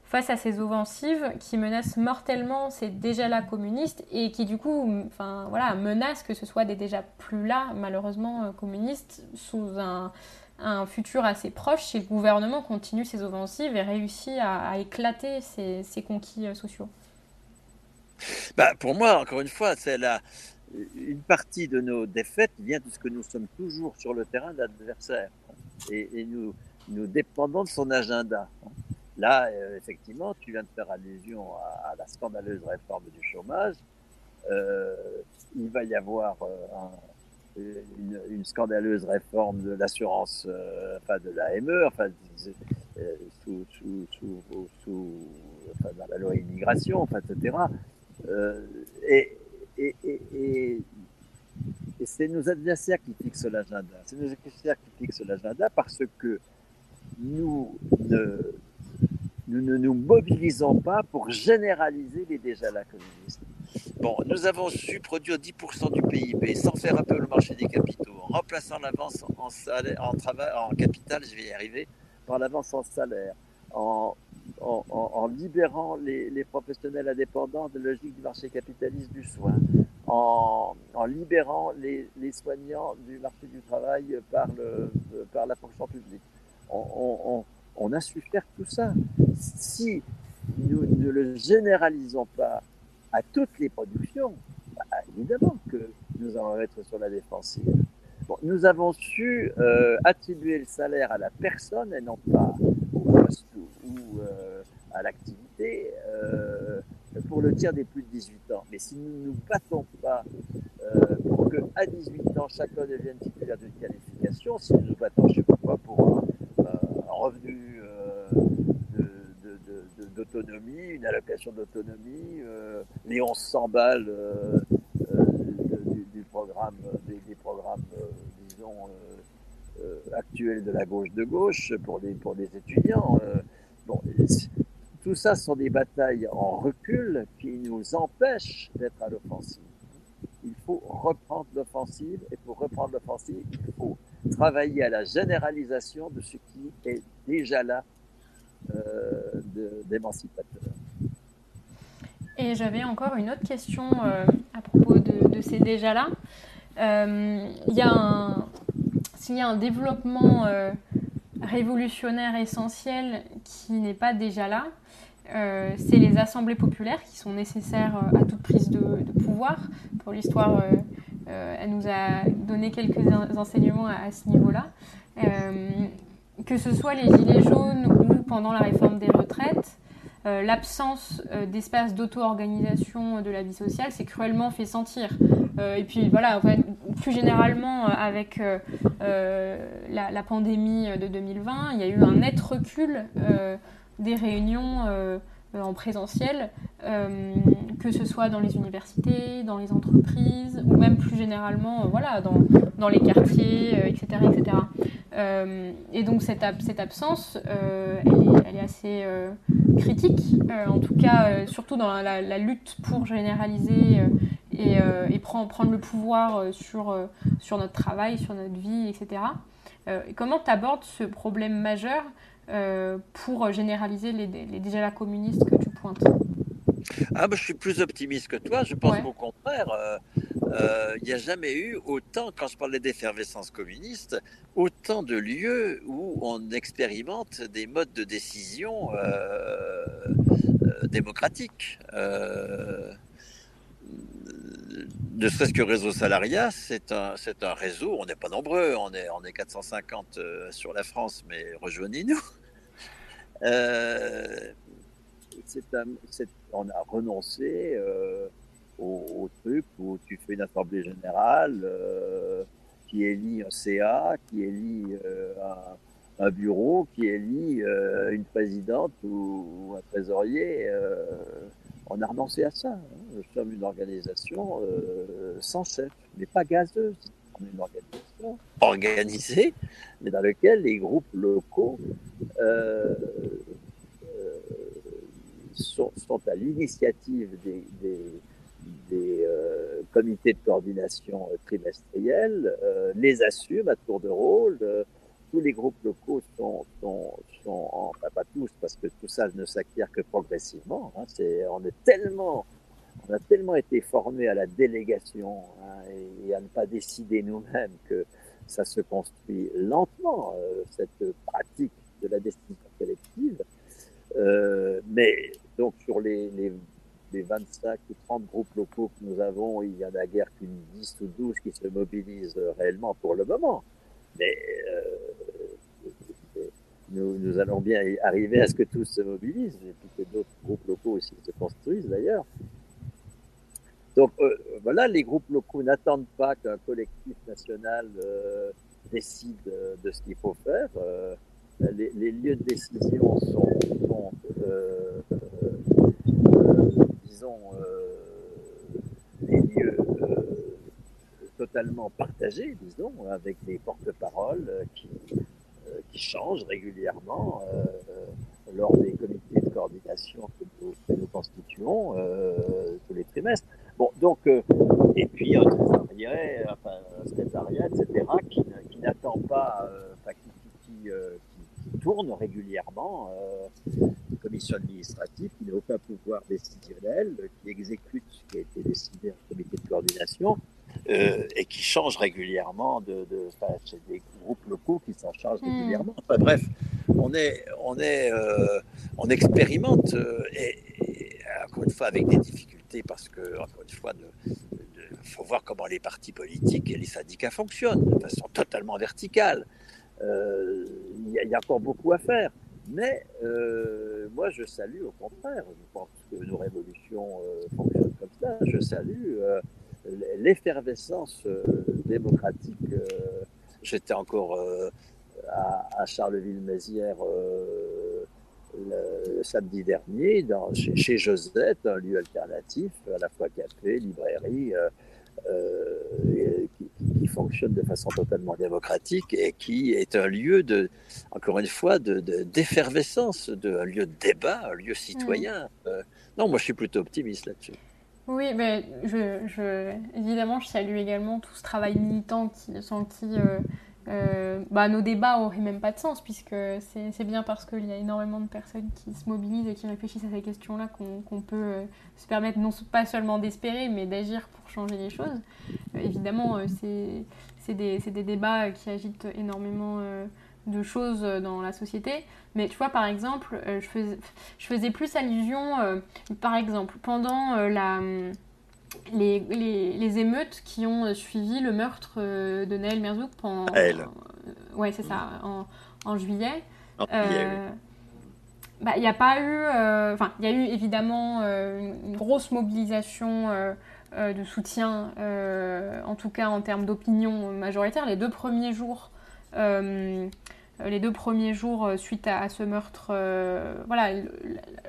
face à ces offensives qui menacent mortellement ces déjà là communistes et qui du coup voilà, menacent que ce soit des déjà plus là malheureusement communistes sous un, un futur assez proche si le gouvernement continue ses offensives et réussit à, éclater ses, conquis euh, sociaux bah, Pour moi, encore une fois, c'est la, une partie de nos défaites vient de ce que nous sommes toujours sur le terrain d'adversaire et, nous, nous dépendons de son agenda. Là, euh, effectivement, tu viens de faire allusion à, la scandaleuse réforme du chômage. Euh, il va y avoir un, une, scandaleuse réforme de l'assurance, euh, enfin de l'AME, enfin euh, sous, sous, sous, sous enfin, dans la loi immigration, enfin, etc. Euh, et, et, et, et, c'est nos adversaires qui fixent l'agenda. C'est nos adversaires qui fixent l'agenda parce que nous ne, nous ne nous mobilisons pas pour généraliser les déjà la communistes. Bon, nous avons su produire 10% du PIB sans faire appel au marché des capitaux, en remplaçant l'avance en, travail, en capital, je vais y arriver, par l'avance en salaire, en, libérant les, professionnels indépendants de la logique du marché capitaliste du soin, en, libérant les, soignants du marché du travail le, par la fonction publique. On, a su faire tout ça. Si nous ne le généralisons pas à toutes les productions, bah, évidemment que nous allons être sur la défensive. nous avons su euh, attribuer le salaire à la personne et non pas au poste ou, euh, à l'activité euh, pour le tiers des plus de 18 ans. Mais si nous ne nous battons pas pour qu'à 18 ans chacun devienne titulaire d'une qualification, si nous nous battons, je ne sais pas quoi, pour un revenu une allocation d'autonomie, les 1100 balles du, programme, des, programmes, disons, actuels de la gauche de gauche pour les, pour les étudiants. bon, tout ça sont des batailles en recul qui nous empêchent d'être à l'offensive. Il faut reprendre l'offensive et pour reprendre l'offensive, il faut travailler à la généralisation de ce qui est déjà là euh, d'émancipateur. Et j'avais encore une autre question euh, à propos de, ces déjà-là. Euh, il s'il y a un développement révolutionnaire essentiel qui n'est pas déjà là, c'est les assemblées populaires qui sont nécessaires à toute prise de, pouvoir. Pour l'histoire, elle nous a donné quelques enseignements à, à ce niveau-là que ce soit les gilets jaunes ou pendant la réforme des retraites, euh, l'absence euh, d'espace d'auto-organisation de la vie sociale s'est cruellement fait sentir. Euh, et puis voilà, plus généralement avec la, la, pandémie de 2020, il y a eu un net recul des réunions en présentiel, que ce soit dans les universités, dans les entreprises, ou même plus généralement voilà, dans, dans les quartiers, etc. etc. Euh, et donc cette, absence, euh, elle, est, assez euh, critique, en tout cas surtout dans la, lutte pour généraliser et, prendre, le pouvoir sur, sur notre travail, sur notre vie, etc. comment tu abordes ce problème majeur pour généraliser les, les déjà la communistes que tu pointes? Ah, bah, je suis plus optimiste que toi. Je pense qu'au contraire, euh, il n'y a jamais eu autant, quand je parlais d'effervescence communiste, autant de lieux où on expérimente des modes de décision euh, euh, démocratiques. ne serait-ce que réseau salariat, c'est un, c'est un réseau, on n'est pas nombreux, on est, on est 450 sur la France, mais rejoignez-nous. On a renoncé au, truc où tu fais une assemblée générale euh, qui élit un CA, qui élit euh, un, bureau, qui élit euh, une présidente ou, un trésorier. on a renoncé à ça. Hein. Nous sommes une organisation sans chef, mais pas gazeuse. On est une organisation organisée, mais dans laquelle les groupes locaux sont, à l'initiative des, des euh, comités de coordination euh, trimestriels, euh, les assument à tour de rôle. tous les groupes locaux sont, enfin pas tous, parce que tout ça ne s'acquiert que progressivement. Hein, on est tellement, on a tellement été formés à la délégation hein, et, à ne pas décider nous-mêmes que ça se construit lentement, cette pratique de la décision collective. mais donc sur les, les les 25 ou 30 groupes locaux que nous avons, il y en a guère qu'une 10 ou 12 qui se mobilisent réellement pour le moment. Mais euh, nous, allons bien arriver à ce que tous se mobilisent, et que d'autres groupes locaux aussi se construisent d'ailleurs. Donc euh, voilà, les groupes locaux n'attendent pas qu'un collectif national euh, décide de ce qu'il faut faire. Les, lieux de décision sont, sont disons, euh, des lieux euh, totalement partagés, disons, avec des porte-paroles euh, qui, qui changent régulièrement lors des comités de coordination que nous, constituons tous les trimestres. Bon, donc, et puis un trésorier, enfin, un secrétariat, etc., qui, qui n'attend pas, qui, qui, qui, tourne régulièrement euh, les commissions administratives qui n'ont aucun pouvoir décisionnel, qui exécutent ce qui a été décidé en comité de coordination euh, et qui changent régulièrement de, de enfin, c'est des groupes locaux qui s'en chargent Hmm. régulièrement. Enfin bref, on est, on est, euh, on expérimente euh, et, et, encore une fois avec des difficultés parce que encore une fois, il faut voir comment les partis politiques et les syndicats fonctionnent de façon totalement verticale. Euh, Il y, a- encore beaucoup à faire. Mais euh, moi, je salue au contraire. Je pense que nos révolutions euh, fonctionnent comme ça. Je salue l'effervescence démocratique. J'étais encore à, Charleville-Mézières le, samedi dernier, chez, Josette, un lieu alternatif, à la fois café, librairie, qui, qui fonctionne de façon totalement démocratique et qui est un lieu de, encore une fois, de- de- d'effervescence, de, un lieu de débat, un lieu citoyen. Euh, non, moi je suis plutôt optimiste là-dessus. Oui, mais je, je, évidemment, je salue également tout ce travail militant qui, sans qui euh, euh, bah, nos débats auraient même pas de sens, puisque c'est bien parce qu'il y a énormément de personnes qui se mobilisent et qui réfléchissent à ces questions-là qu'on peut euh, se permettre non pas seulement d'espérer, mais d'agir pour changer les choses. Euh, évidemment, c'est des, des débats qui agitent énormément de choses dans la société. Mais tu vois, par exemple, je, faisais, je faisais plus allusion, par exemple, pendant la, les, les, les émeutes qui ont euh, suivi le meurtre euh, de Naël Merzouk pendant. Elle. euh, ouais, c'est ça, en, en juillet. En juillet, oui. Bah, il n'y a pas eu. euh, Enfin, il y a eu évidemment euh, une grosse mobilisation euh, de soutien, en tout cas en termes d'opinion majoritaire. Les deux premiers jours. Les deux premiers jours euh, suite à, ce meurtre, euh, voilà,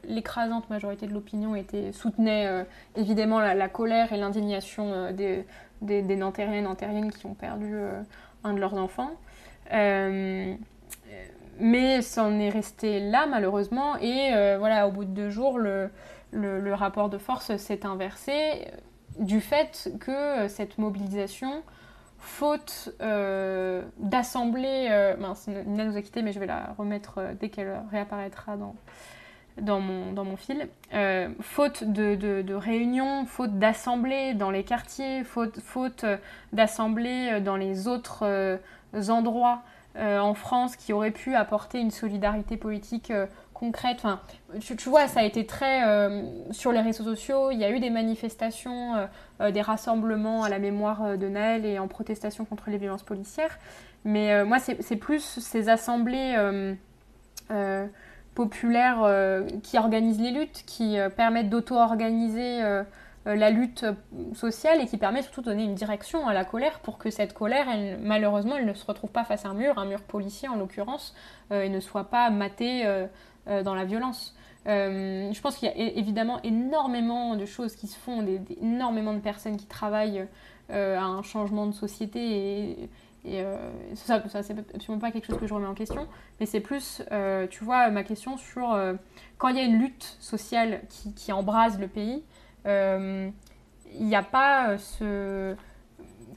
l'écrasante majorité de l'opinion était soutenait euh, évidemment la, colère et l'indignation euh, des, des, Nantériens et Nantériennes qui ont perdu euh, un de leurs enfants. Euh, mais c'en est resté là malheureusement et euh, voilà au bout de deux jours le, le, rapport de force s'est inversé euh, du fait que euh, cette mobilisation faute euh, d'assembler euh, Nina nous a quitté mais je vais la remettre euh, dès qu'elle réapparaîtra dans mon, fil. Euh, faute de, de, réunions, faute d'assemblées dans les quartiers, faute, faute d'assemblées euh, dans les autres endroits en France qui auraient pu apporter une solidarité politique concrète. Enfin, tu, vois, ça a été très... euh, sur les réseaux sociaux, il y a eu des manifestations, euh, euh, des rassemblements à la mémoire de Naël et en protestation contre les violences policières. Mais moi, c'est plus ces assemblées... populaires qui organisent les luttes, qui permettent d'auto-organiser la lutte sociale et qui permettent surtout de donner une direction à la colère pour que cette colère, elle, malheureusement, elle ne se retrouve pas face à un mur, un mur policier en l'occurrence, et ne soit pas matée dans la violence. Euh, je pense qu'il y a évidemment énormément de choses qui se font, des, énormément de personnes qui travaillent euh, à un changement de société et, et euh, ça, c'est absolument pas quelque chose que je remets en question, mais c'est plus, euh, tu vois, ma question sur euh, quand il y a une lutte sociale qui, embrase le pays, euh, il n'y a pas euh, ce.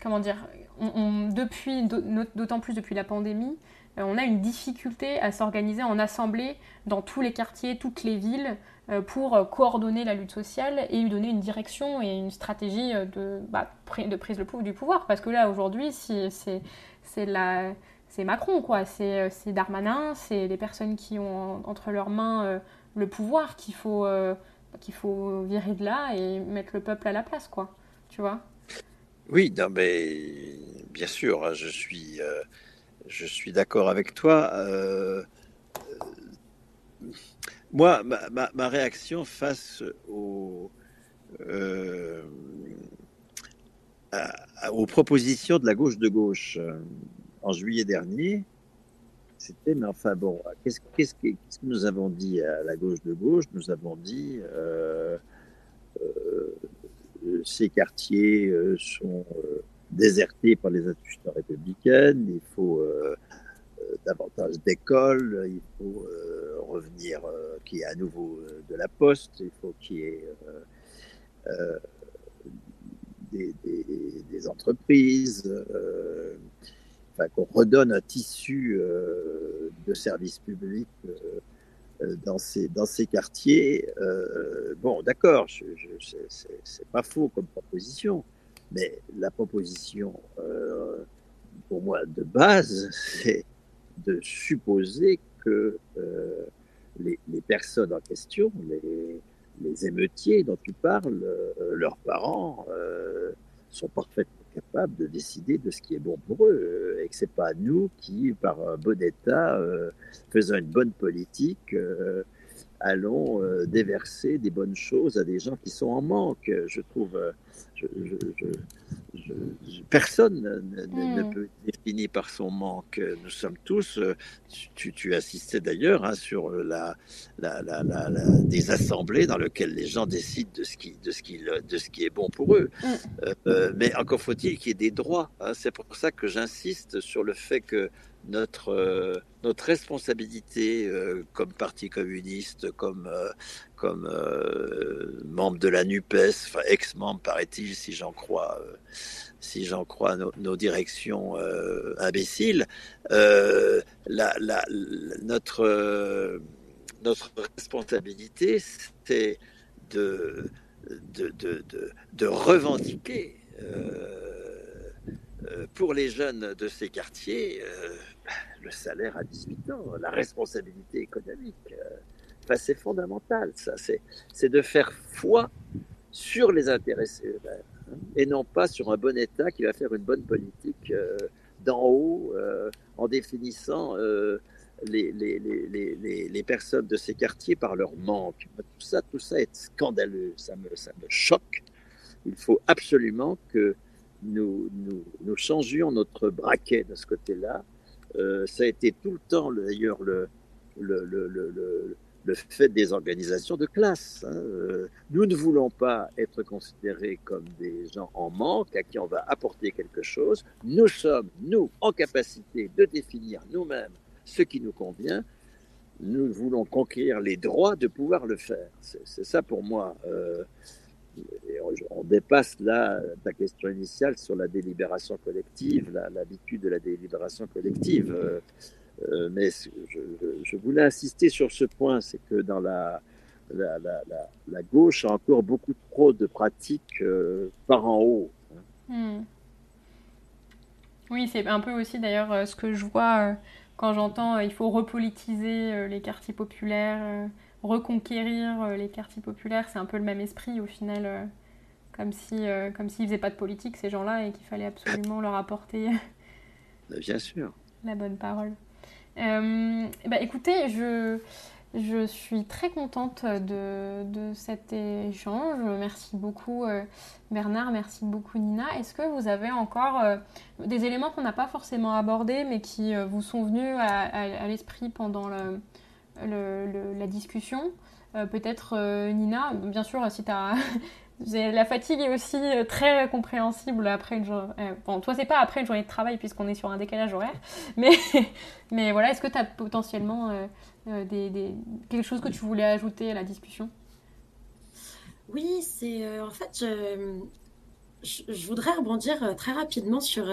Comment dire Depuis, d'autant plus depuis la pandémie, euh, on a une difficulté à s'organiser en assemblée dans tous les quartiers, toutes les villes, euh, pour euh, coordonner la lutte sociale et lui donner une direction et une stratégie euh, de, bah, de prise du pouvoir. Parce que là, aujourd'hui, c'est Macron, quoi. C'est euh, Darmanin, c'est les personnes qui ont en- entre leurs mains euh, le pouvoir qu'il faut, euh, faut virer de là et mettre le peuple à la place, quoi. Tu vois? Oui, non, mais bien sûr, hein, je suis, euh, je suis d'accord avec toi. Euh, moi, ma, réaction face euh, aux propositions de la gauche de gauche euh, en juillet dernier, c'était, mais enfin bon, qu'est-ce que nous avons dit à la gauche de gauche? Nous avons dit, ces quartiers sont désertés par les institutions républicaines, il faut euh, euh, davantage d'écoles, il faut euh, revenir, qu'il y ait à nouveau de la poste, il faut qu'il y ait des, entreprises, il qu'on redonne un tissu de services publics dans ces, dans ces quartiers. bon, d'accord, c'est pas faux comme proposition, mais la proposition, pour moi, de base, c'est de supposer que les, les, personnes en question, les, émeutiers dont tu parles, euh, leurs parents euh, sont parfaitement capables de décider de ce qui est bon pour eux euh, et que c'est pas nous qui, par un bon état, faisant une bonne politique, allons déverser des bonnes choses à des gens qui sont en manque. Je trouve, je, personne ne, hmm. peut être défini par son manque. Nous sommes tous, euh, tu, tu assistais d'ailleurs hein, sur la, la, la, des assemblées dans lesquelles les gens décident de ce qui, de ce qui, de ce qui est bon pour eux. Hmm. Euh, euh, mais encore faut-il qu'il y ait des droits. Hein. C'est pour ça que j'insiste sur le fait que notre, euh, notre responsabilité euh, comme parti communiste, comme, euh, comme membre de la NUPES, enfin ex-membre paraît-il, si j'en crois, si crois nos, directions imbéciles, notre, notre responsabilité, de, de, de, de, de revendiquer pour les jeunes de ces quartiers le salaire à 18 ans, la responsabilité économique. Euh, c'est fondamental, ça. C'est de faire foi sur les intéressés eux-mêmes hein, et non pas sur un bon État qui va faire une bonne politique euh, d'en haut euh, en définissant les, les, les, les, personnes de ces quartiers par leur manque. Tout ça, tout ça est scandaleux, ça me, ça me choque. Il faut absolument que nous, nous, nous changions notre braquet de ce côté-là ça a été tout le temps, d'ailleurs, le, le, le, le, fait des organisations de classe. Hein. Euh, nous ne voulons pas être considérés comme des gens en manque à qui on va apporter quelque chose. Nous sommes, nous, en capacité de définir nous-mêmes ce qui nous convient. Nous voulons conquérir les droits de pouvoir le faire. C'est ça pour moi. Euh, on dépasse là ta question initiale sur la délibération collective, l'habitude de la délibération collective. Euh, euh, mais je, voulais insister sur ce point, c'est que dans la, la, gauche a encore beaucoup trop de pratiques euh, par en haut. Hmm. Oui, c'est un peu aussi d'ailleurs ce que je vois quand j'entends il faut repolitiser les quartiers populaires reconquérir euh, les quartiers populaires, c'est un peu le même esprit au final, euh, comme si euh, comme s'ils faisaient pas de politique ces gens-là et qu'il fallait absolument leur apporter. Bah, bien sûr. La bonne parole. bah, écoutez, je je suis très contente de, de cet échange. Merci beaucoup Bernard, merci beaucoup Nina. Est-ce que vous avez encore des éléments qu'on n'a pas forcément abordés mais qui vous sont venus à, à l'esprit pendant le, la discussion. Euh, peut-être euh, Nina, bien sûr, si tu as. la fatigue est aussi euh, très compréhensible après une journée. bon, toi, c'est pas après une journée de travail puisqu'on est sur un décalage horaire. Mais, mais voilà, est-ce que tu as potentiellement des, quelque chose que tu voulais ajouter à la discussion? Oui, c'est. en fait, je, voudrais rebondir très rapidement sur,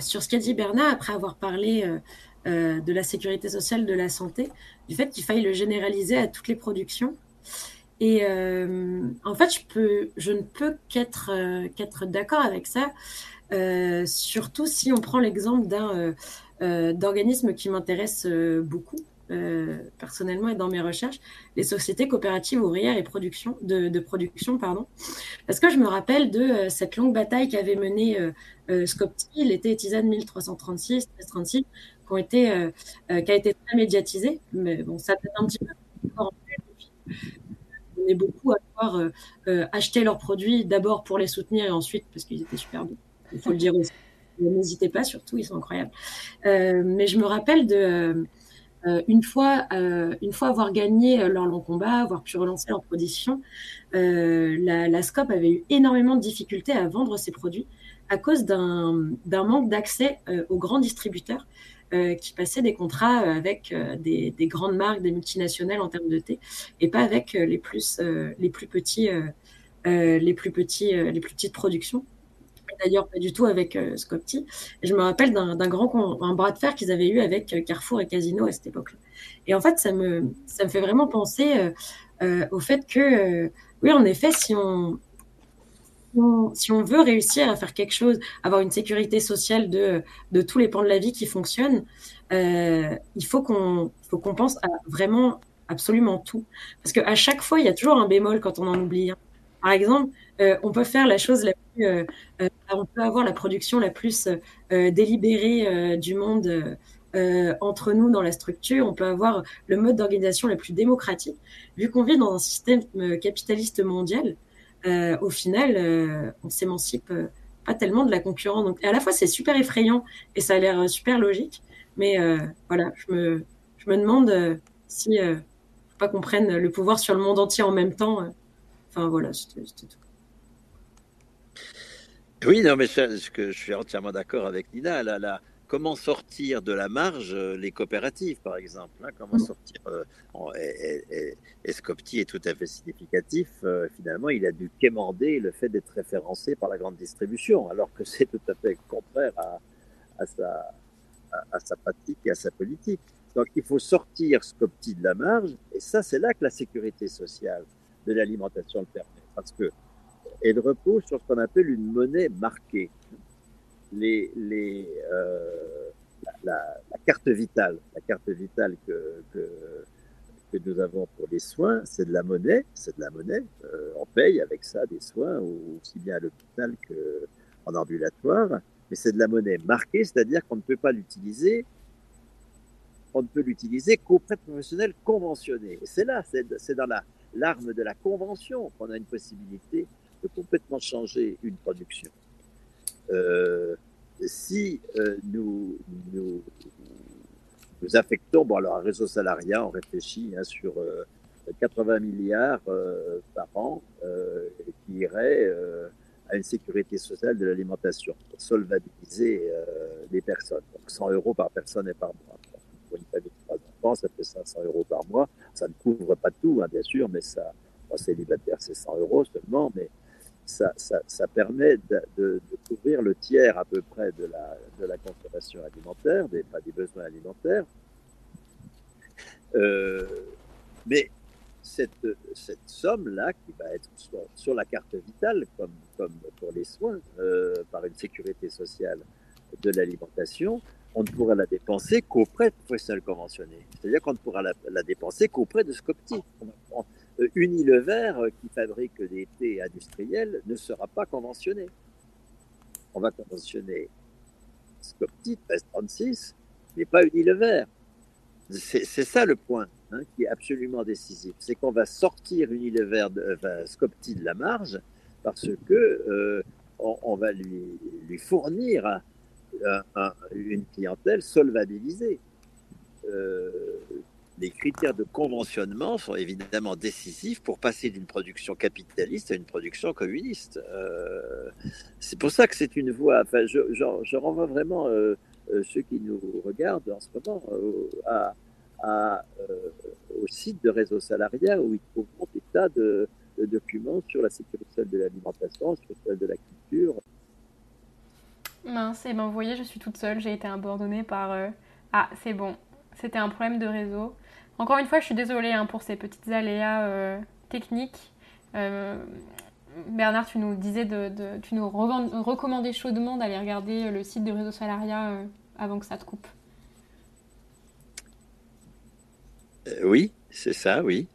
sur ce qu'a dit Bernard après avoir parlé de la sécurité sociale, de la santé, du fait qu'il faille le généraliser à toutes les productions. Et euh, en fait, je, ne peux qu'être euh, d'accord avec ça, surtout si on prend l'exemple d'un d'organisme qui m'intéresse beaucoup. personnellement et dans mes recherches, les sociétés coopératives ouvrières et production, de, de, production. Pardon. Parce que je me rappelle de cette longue bataille qu'avait menée Scopti, l'été Tisane 1336, 1336, qui, été, euh, euh, qui a été très médiatisé. Mais bon, ça peut un petit peu. On est beaucoup à avoir euh, acheté leurs produits d'abord pour les soutenir et ensuite parce qu'ils étaient super bons. Il faut le dire aussi. N'hésitez pas, surtout, ils sont incroyables. mais je me rappelle de. une, fois, une fois avoir gagné leur long combat, avoir pu relancer leur production, la, la, SCOP avait eu énormément de difficultés à vendre ses produits à cause d'un manque d'accès aux grands distributeurs euh, qui passaient des contrats avec euh, des, grandes marques, des multinationales en termes de thé, et pas avec euh, les plus les plus petits les plus petits les plus petites productions. d'ailleurs pas du tout avec Scopti. je me rappelle d'un grand un bras de fer qu'ils avaient eu avec Carrefour et Casino à cette époque-là. Et en fait, ça me, ça me fait vraiment penser au fait que, oui, en effet, si on, si on veut réussir à faire quelque chose, avoir une sécurité sociale de, tous les pans de la vie qui fonctionnent, euh, il faut qu'on qu'on pense à vraiment absolument tout. Parce qu'à chaque fois, il y a toujours un bémol quand on en oublie un. Par exemple, euh, on peut faire la chose la plus, euh, on peut avoir la production la plus délibérée du monde entre nous dans la structure. On peut avoir le mode d'organisation le plus démocratique. Vu qu'on vit dans un système capitaliste mondial, euh, au final, euh, on s'émancipe euh, pas tellement de la concurrence. Donc, à la fois, c'est super effrayant et ça a l'air super logique. Mais voilà, je me, je me demande si faut pas qu'on prenne le pouvoir sur le monde entier en même temps. Enfin, voilà, c'était tout. Oui, non, mais je, je suis entièrement d'accord avec Nina. Là, là, comment sortir de la marge euh, les coopératives, par exemple hein, Comment mm. sortir euh, et, Scopti est tout à fait significatif. Euh, finalement, il a dû quémander le fait d'être référencé par la grande distribution, alors que c'est tout à fait contraire à, sa, à, sa pratique et à sa politique. Donc, il faut sortir Scopti de la marge, et ça, c'est là que la sécurité sociale de l'alimentation le permet, parce que elle repose sur ce qu'on appelle une monnaie marquée les, les, euh, la, la, carte vitale, la carte vitale que, que, que nous avons pour les soins, c'est de la monnaie, c'est de la monnaie. Euh, on paye avec ça des soins, aussi bien à l'hôpital qu'en ambulatoire, mais c'est de la monnaie marquée, c'est-à-dire qu'on ne peut pas l'utiliser on ne peut l'utiliser qu'auprès de professionnels conventionnés. C'est là, c'est dans la l'arme de la convention qu'on a une possibilité de complètement changer une production. Euh, si euh, nous, nous, affectons, bon alors un réseau salariat, on réfléchit hein, sur 80 euh, milliards par an qui irait à une sécurité sociale de l'alimentation pour solvabiliser les personnes. Donc 100 euros par personne et par mois. Pour une famille de trois enfants, ça fait 500 euros par mois. Ça ne couvre pas tout, hein, bien sûr, mais ça, bon, célibataire, c'est 100 euros seulement, mais ça, permet de, couvrir le tiers à peu près de la, consommation alimentaire, des, besoins alimentaires. Euh, mais cette, somme-là, qui va être sur, la carte vitale, comme, pour les soins, euh, par une sécurité sociale de l'alimentation, on ne pourra la dépenser qu'auprès de professionnels conventionnés. C'est-à-dire qu'on ne pourra la, la dépenser qu'auprès de Scopti. Euh, Unilever, euh, qui fabrique des thés industriels, ne sera pas conventionné. On va conventionner Scopti, 1336, mais pas Unilever. C'est ça le point hein, qui est absolument décisif. C'est qu'on va sortir Unilever, de, enfin, Scopti de la marge parce que euh, on, va lui, fournir une clientèle solvabilisée. Euh, les critères de conventionnement sont évidemment décisifs pour passer d'une production capitaliste à une production communiste. Euh, c'est pour ça que c'est une voie. Enfin, je, renvoie vraiment euh, euh, ceux qui nous regardent en ce moment au site de Réseau Salariat où ils trouveront des tas de, documents sur la sécurité de l'alimentation, sur celle de la culture. Mince, et ben vous voyez, je suis toute seule, j'ai été abandonnée par... Ah, c'est bon, c'était un problème de réseau. Encore une fois, je suis désolée hein, pour ces petites aléas euh, techniques. Euh, Bernard, tu nous disais de, tu nous recommandais chaudement d'aller regarder le site de Réseau Salaria euh, avant que ça te coupe. oui, c'est ça, oui.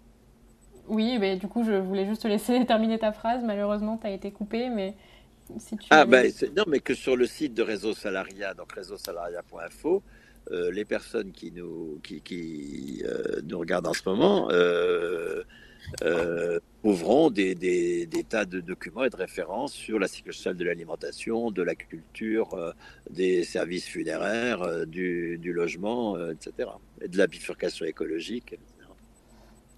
Oui, mais du coup, je voulais juste te laisser terminer ta phrase. Malheureusement, tu as été coupé, mais si tu. Ah, ben, non, mais que sur le site de Réseau Salaria, donc réseausalaria.info, euh, les personnes qui nous, qui, euh, nous regardent en ce moment euh, trouveront des, tas de documents et de références sur la sécurité sociale de l'alimentation, de la culture, des services funéraires, du, logement, etc. Et de la bifurcation écologique,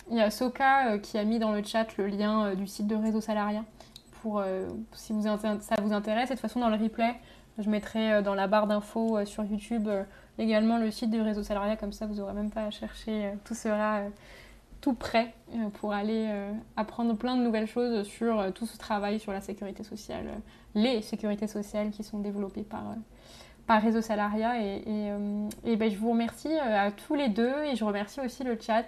Il y a Soka qui a mis dans le chat le lien du site de Réseau Salariat pour si ça vous intéresse. De toute façon, dans le replay, je mettrai dans la barre d'infos sur YouTube également le site du réseau salariat, comme ça vous n'aurez même pas à chercher, euh, tout sera, euh, tout prêt pour aller apprendre plein de nouvelles choses sur tout ce travail sur la sécurité sociale, les sécurités sociales qui sont développées par, par Réseau Salariat. Et, ben, je vous remercie à tous les deux et je remercie aussi le chat.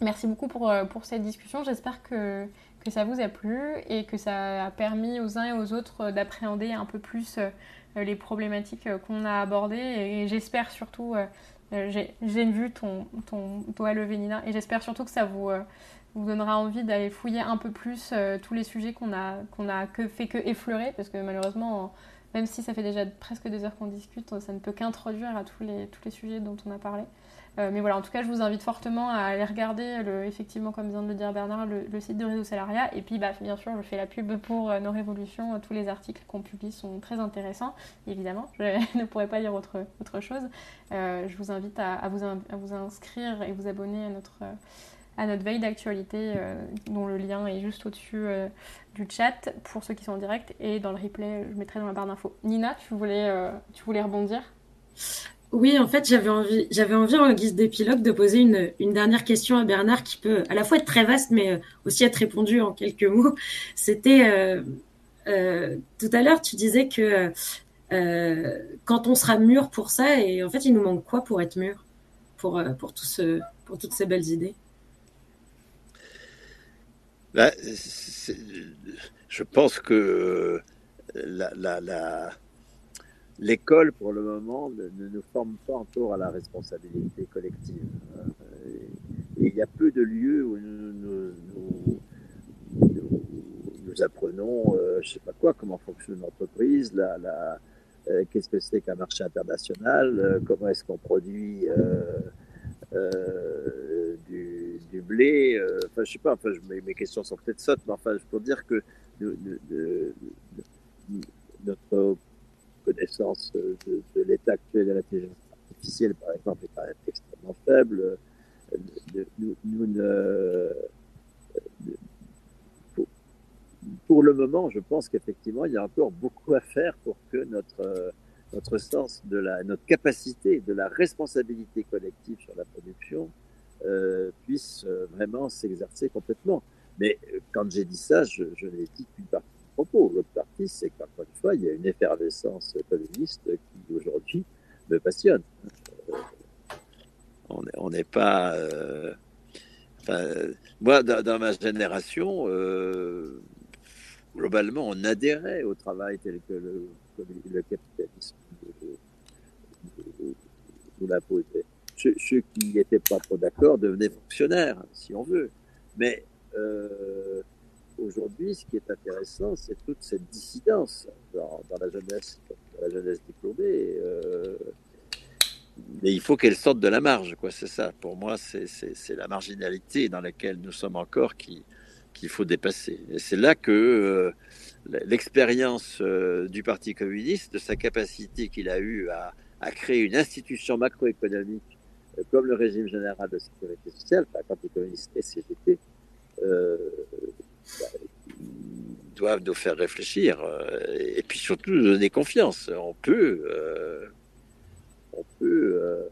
merci beaucoup pour, pour cette discussion. J'espère que que ça vous a plu et que ça a permis aux uns et aux autres d'appréhender un peu plus euh, les problématiques euh, qu'on a abordées. Et j'espère surtout, euh, j'ai vu ton, doigt levé et j'espère surtout que ça vous, donnera envie d'aller fouiller un peu plus tous les sujets qu'on a, qu'on a fait que effleurer, parce que malheureusement, même si ça fait déjà presque deux heures qu'on discute, ça ne peut qu'introduire à tous les, tous les sujets dont on a parlé. Euh, mais voilà, en tout cas, je vous invite fortement à aller regarder, le, effectivement, comme vient de le dire Bernard, le, site de Réseau Salariat. Et puis, bah, bien sûr, je fais la pub pour euh, nos révolutions. Tous les articles qu'on publie sont très intéressants, évidemment. Je ne pourrais pas dire autre, autre chose. Euh, je vous invite à, vous, à, vous, inscrire et vous abonner à notre, à notre veille d'actualité, dont le lien est juste au-dessus du chat pour ceux qui sont en direct. Et dans le replay, je mettrai dans la barre d'infos. Nina, tu voulais, tu voulais rebondir? Oui, en fait, j'avais envie, en guise d'épilogue de poser une, dernière question à Bernard qui peut à la fois être très vaste, mais euh, aussi être répondue en quelques mots. C'était euh, euh, tout à l'heure, tu disais que quand on sera mûr pour ça, et en fait, il nous manque quoi pour être mûr, pour pour toutes ces belles idées? Bah, je pense que la l'école, pour le moment, ne, nous forme pas encore à la responsabilité collective. Euh, il y a peu de lieux où nous, nous, apprenons, euh, je sais pas quoi, comment fonctionne une entreprise, la, la, euh, qu'est-ce que c'est qu'un marché international, comment est-ce qu'on produit du, blé. enfin, je sais pas, enfin, mes, questions sont peut-être sottes, mais enfin, pour dire que notre connaissance de, de l'état actuel de l'intelligence artificielle, par exemple, est quand même extrêmement faible. Nous, nous ne, pour, pour, le moment, je pense qu'effectivement, il y a encore beaucoup à faire pour que notre, notre sens de la, notre capacité de la responsabilité collective sur la production euh, puisse vraiment s'exercer complètement. Mais quand j'ai dit ça, je, je n'ai dit qu'une partie propos. L'autre partie, c'est qu'encore une fois, il y a une effervescence communiste qui aujourd'hui me passionne. Euh, on n'est pas. Euh, moi, dans, ma génération, euh, globalement, on adhérait au travail tel que le, capitalisme nous l'imposait. Ceux, ceux, qui n'étaient pas trop d'accord devenaient fonctionnaires, si on veut. Mais euh, aujourd'hui, ce qui est intéressant, c'est toute cette dissidence dans, la jeunesse, la jeunesse diplômée. Euh, mais il faut qu'elle sorte de la marge, quoi. C'est ça. Pour moi, c'est la marginalité dans laquelle nous sommes encore qu'il faut dépasser. Et c'est là que euh, l'expérience euh, du Parti communiste, de sa capacité qu'il a eue à, créer une institution macroéconomique comme le régime général de sécurité sociale, le Parti communiste et CGT, doivent nous faire réfléchir euh, et puis surtout nous donner confiance. On peut, euh, on peut, euh,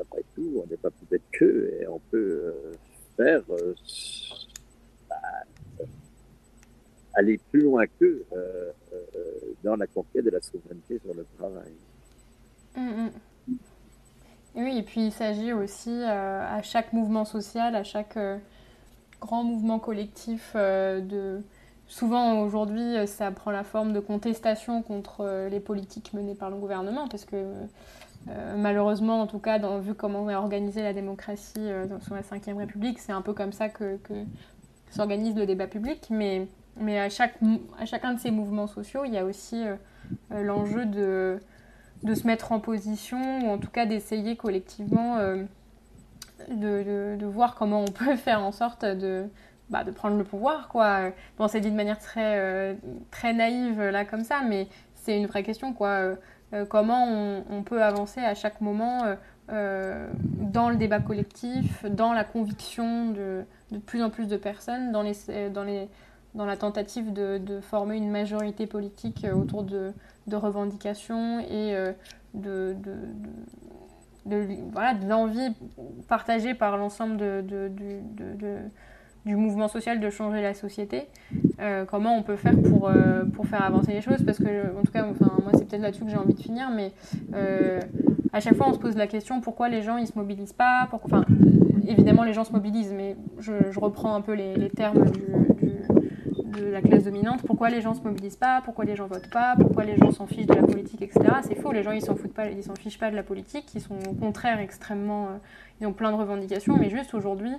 après tout, on n'est pas plus bête qu'eux et on peut faire bah, aller plus loin qu'eux dans la conquête de la souveraineté sur le travail. Mm, mm. Oui, et puis il s'agit aussi à chaque mouvement social, à chaque grand mouvement collectif de Souvent aujourd'hui, euh, ça prend la forme de contestation contre euh, les politiques menées par le gouvernement, parce que euh, malheureusement, en tout cas, dans, vu comment est organisée la démocratie sous la Ve République, c'est un peu comme ça que, s'organise le débat public. Mais, mais à, chaque, à chacun de ces mouvements sociaux, il y a aussi l'enjeu de, de se mettre en position, ou en tout cas d'essayer collectivement de, de, voir comment on peut faire en sorte de, bah, de prendre le pouvoir, quoi. Bon, c'est dit de manière très, euh, très naïve, là, comme ça, mais c'est une vraie question, quoi. Euh, euh, comment on, peut avancer à chaque moment dans le débat collectif, dans la conviction de, de, plus en plus de personnes, dans, les, dans, les, dans la tentative de, de former une majorité politique autour de, de revendications et de, de, voilà, de l'envie partagée par l'ensemble de, de, du mouvement social de changer la société. Euh, comment on peut faire pour, euh, pour faire avancer les choses Parce que, en tout cas, moi, c'est peut-être là-dessus que j'ai envie de finir, mais euh, à chaque fois, on se pose la question pourquoi les gens ils se mobilisent pas pourquoi, enfin, Évidemment, les gens se mobilisent, mais je, je reprends un peu les, les termes du, de la classe dominante. Pourquoi les gens se mobilisent pas Pourquoi les gens votent pas Pourquoi les gens s'en fichent de la politique, etc. C'est faux. Les gens ils s'en foutent pas, ils s'en fichent pas de la politique. Ils sont au contraire extrêmement, ils ont plein de revendications. Mais juste aujourd'hui,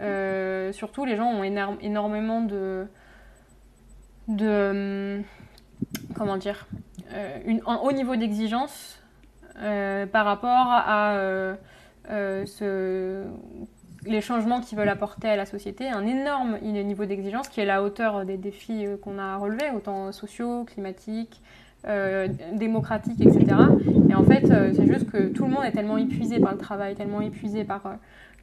euh, surtout, les gens ont énormément de. de comment dire euh, un haut niveau d'exigence euh, par rapport à ce, les changements qu'ils veulent apporter à la société, un énorme niveau d'exigence qui est la hauteur des défis qu'on a à relever, autant sociaux, climatiques, démocratiques, etc. Et en fait, c'est juste que tout le monde est tellement épuisé par le travail, tellement épuisé par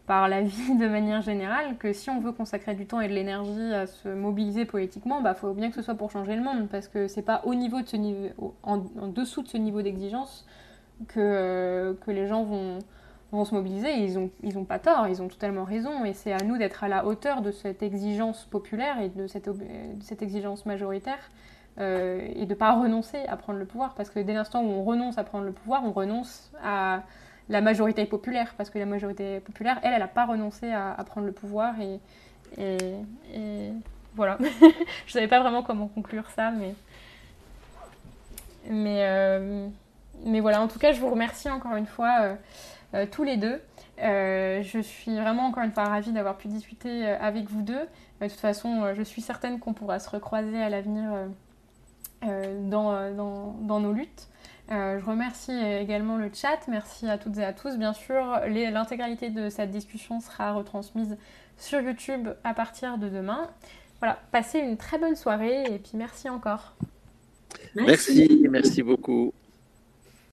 par la vie de manière générale, que si on veut consacrer du temps et de l'énergie à se mobiliser politiquement, il bah, faut bien que ce soit pour changer le monde, parce que c'est pas au niveau de ce niveau, en, dessous de ce niveau d'exigence que, euh, que les gens vont, vont se mobiliser. ils ont, ils ont pas tort, ils ont totalement raison, et c'est à nous d'être à la hauteur de cette exigence populaire et de cette, exigence majoritaire. Euh, et de ne pas renoncer à prendre le pouvoir, parce que dès l'instant où on renonce à prendre le pouvoir, on renonce à, la majorité populaire, parce que la majorité populaire, elle, elle n'a pas renoncé à, prendre le pouvoir et, voilà. je savais pas vraiment comment conclure ça, mais mais euh, mais voilà. En tout cas, je vous remercie encore une fois euh, euh, tous les deux. je suis vraiment encore une fois ravie d'avoir pu discuter avec vous deux. de toute façon, je suis certaine qu'on pourra se recroiser à l'avenir dans, nos luttes. Euh, je remercie également le chat, merci à toutes et à tous. Bien sûr, l'intégralité de cette discussion sera retransmise sur YouTube à partir de demain. Voilà, passez une très bonne soirée et puis merci encore. merci, merci beaucoup.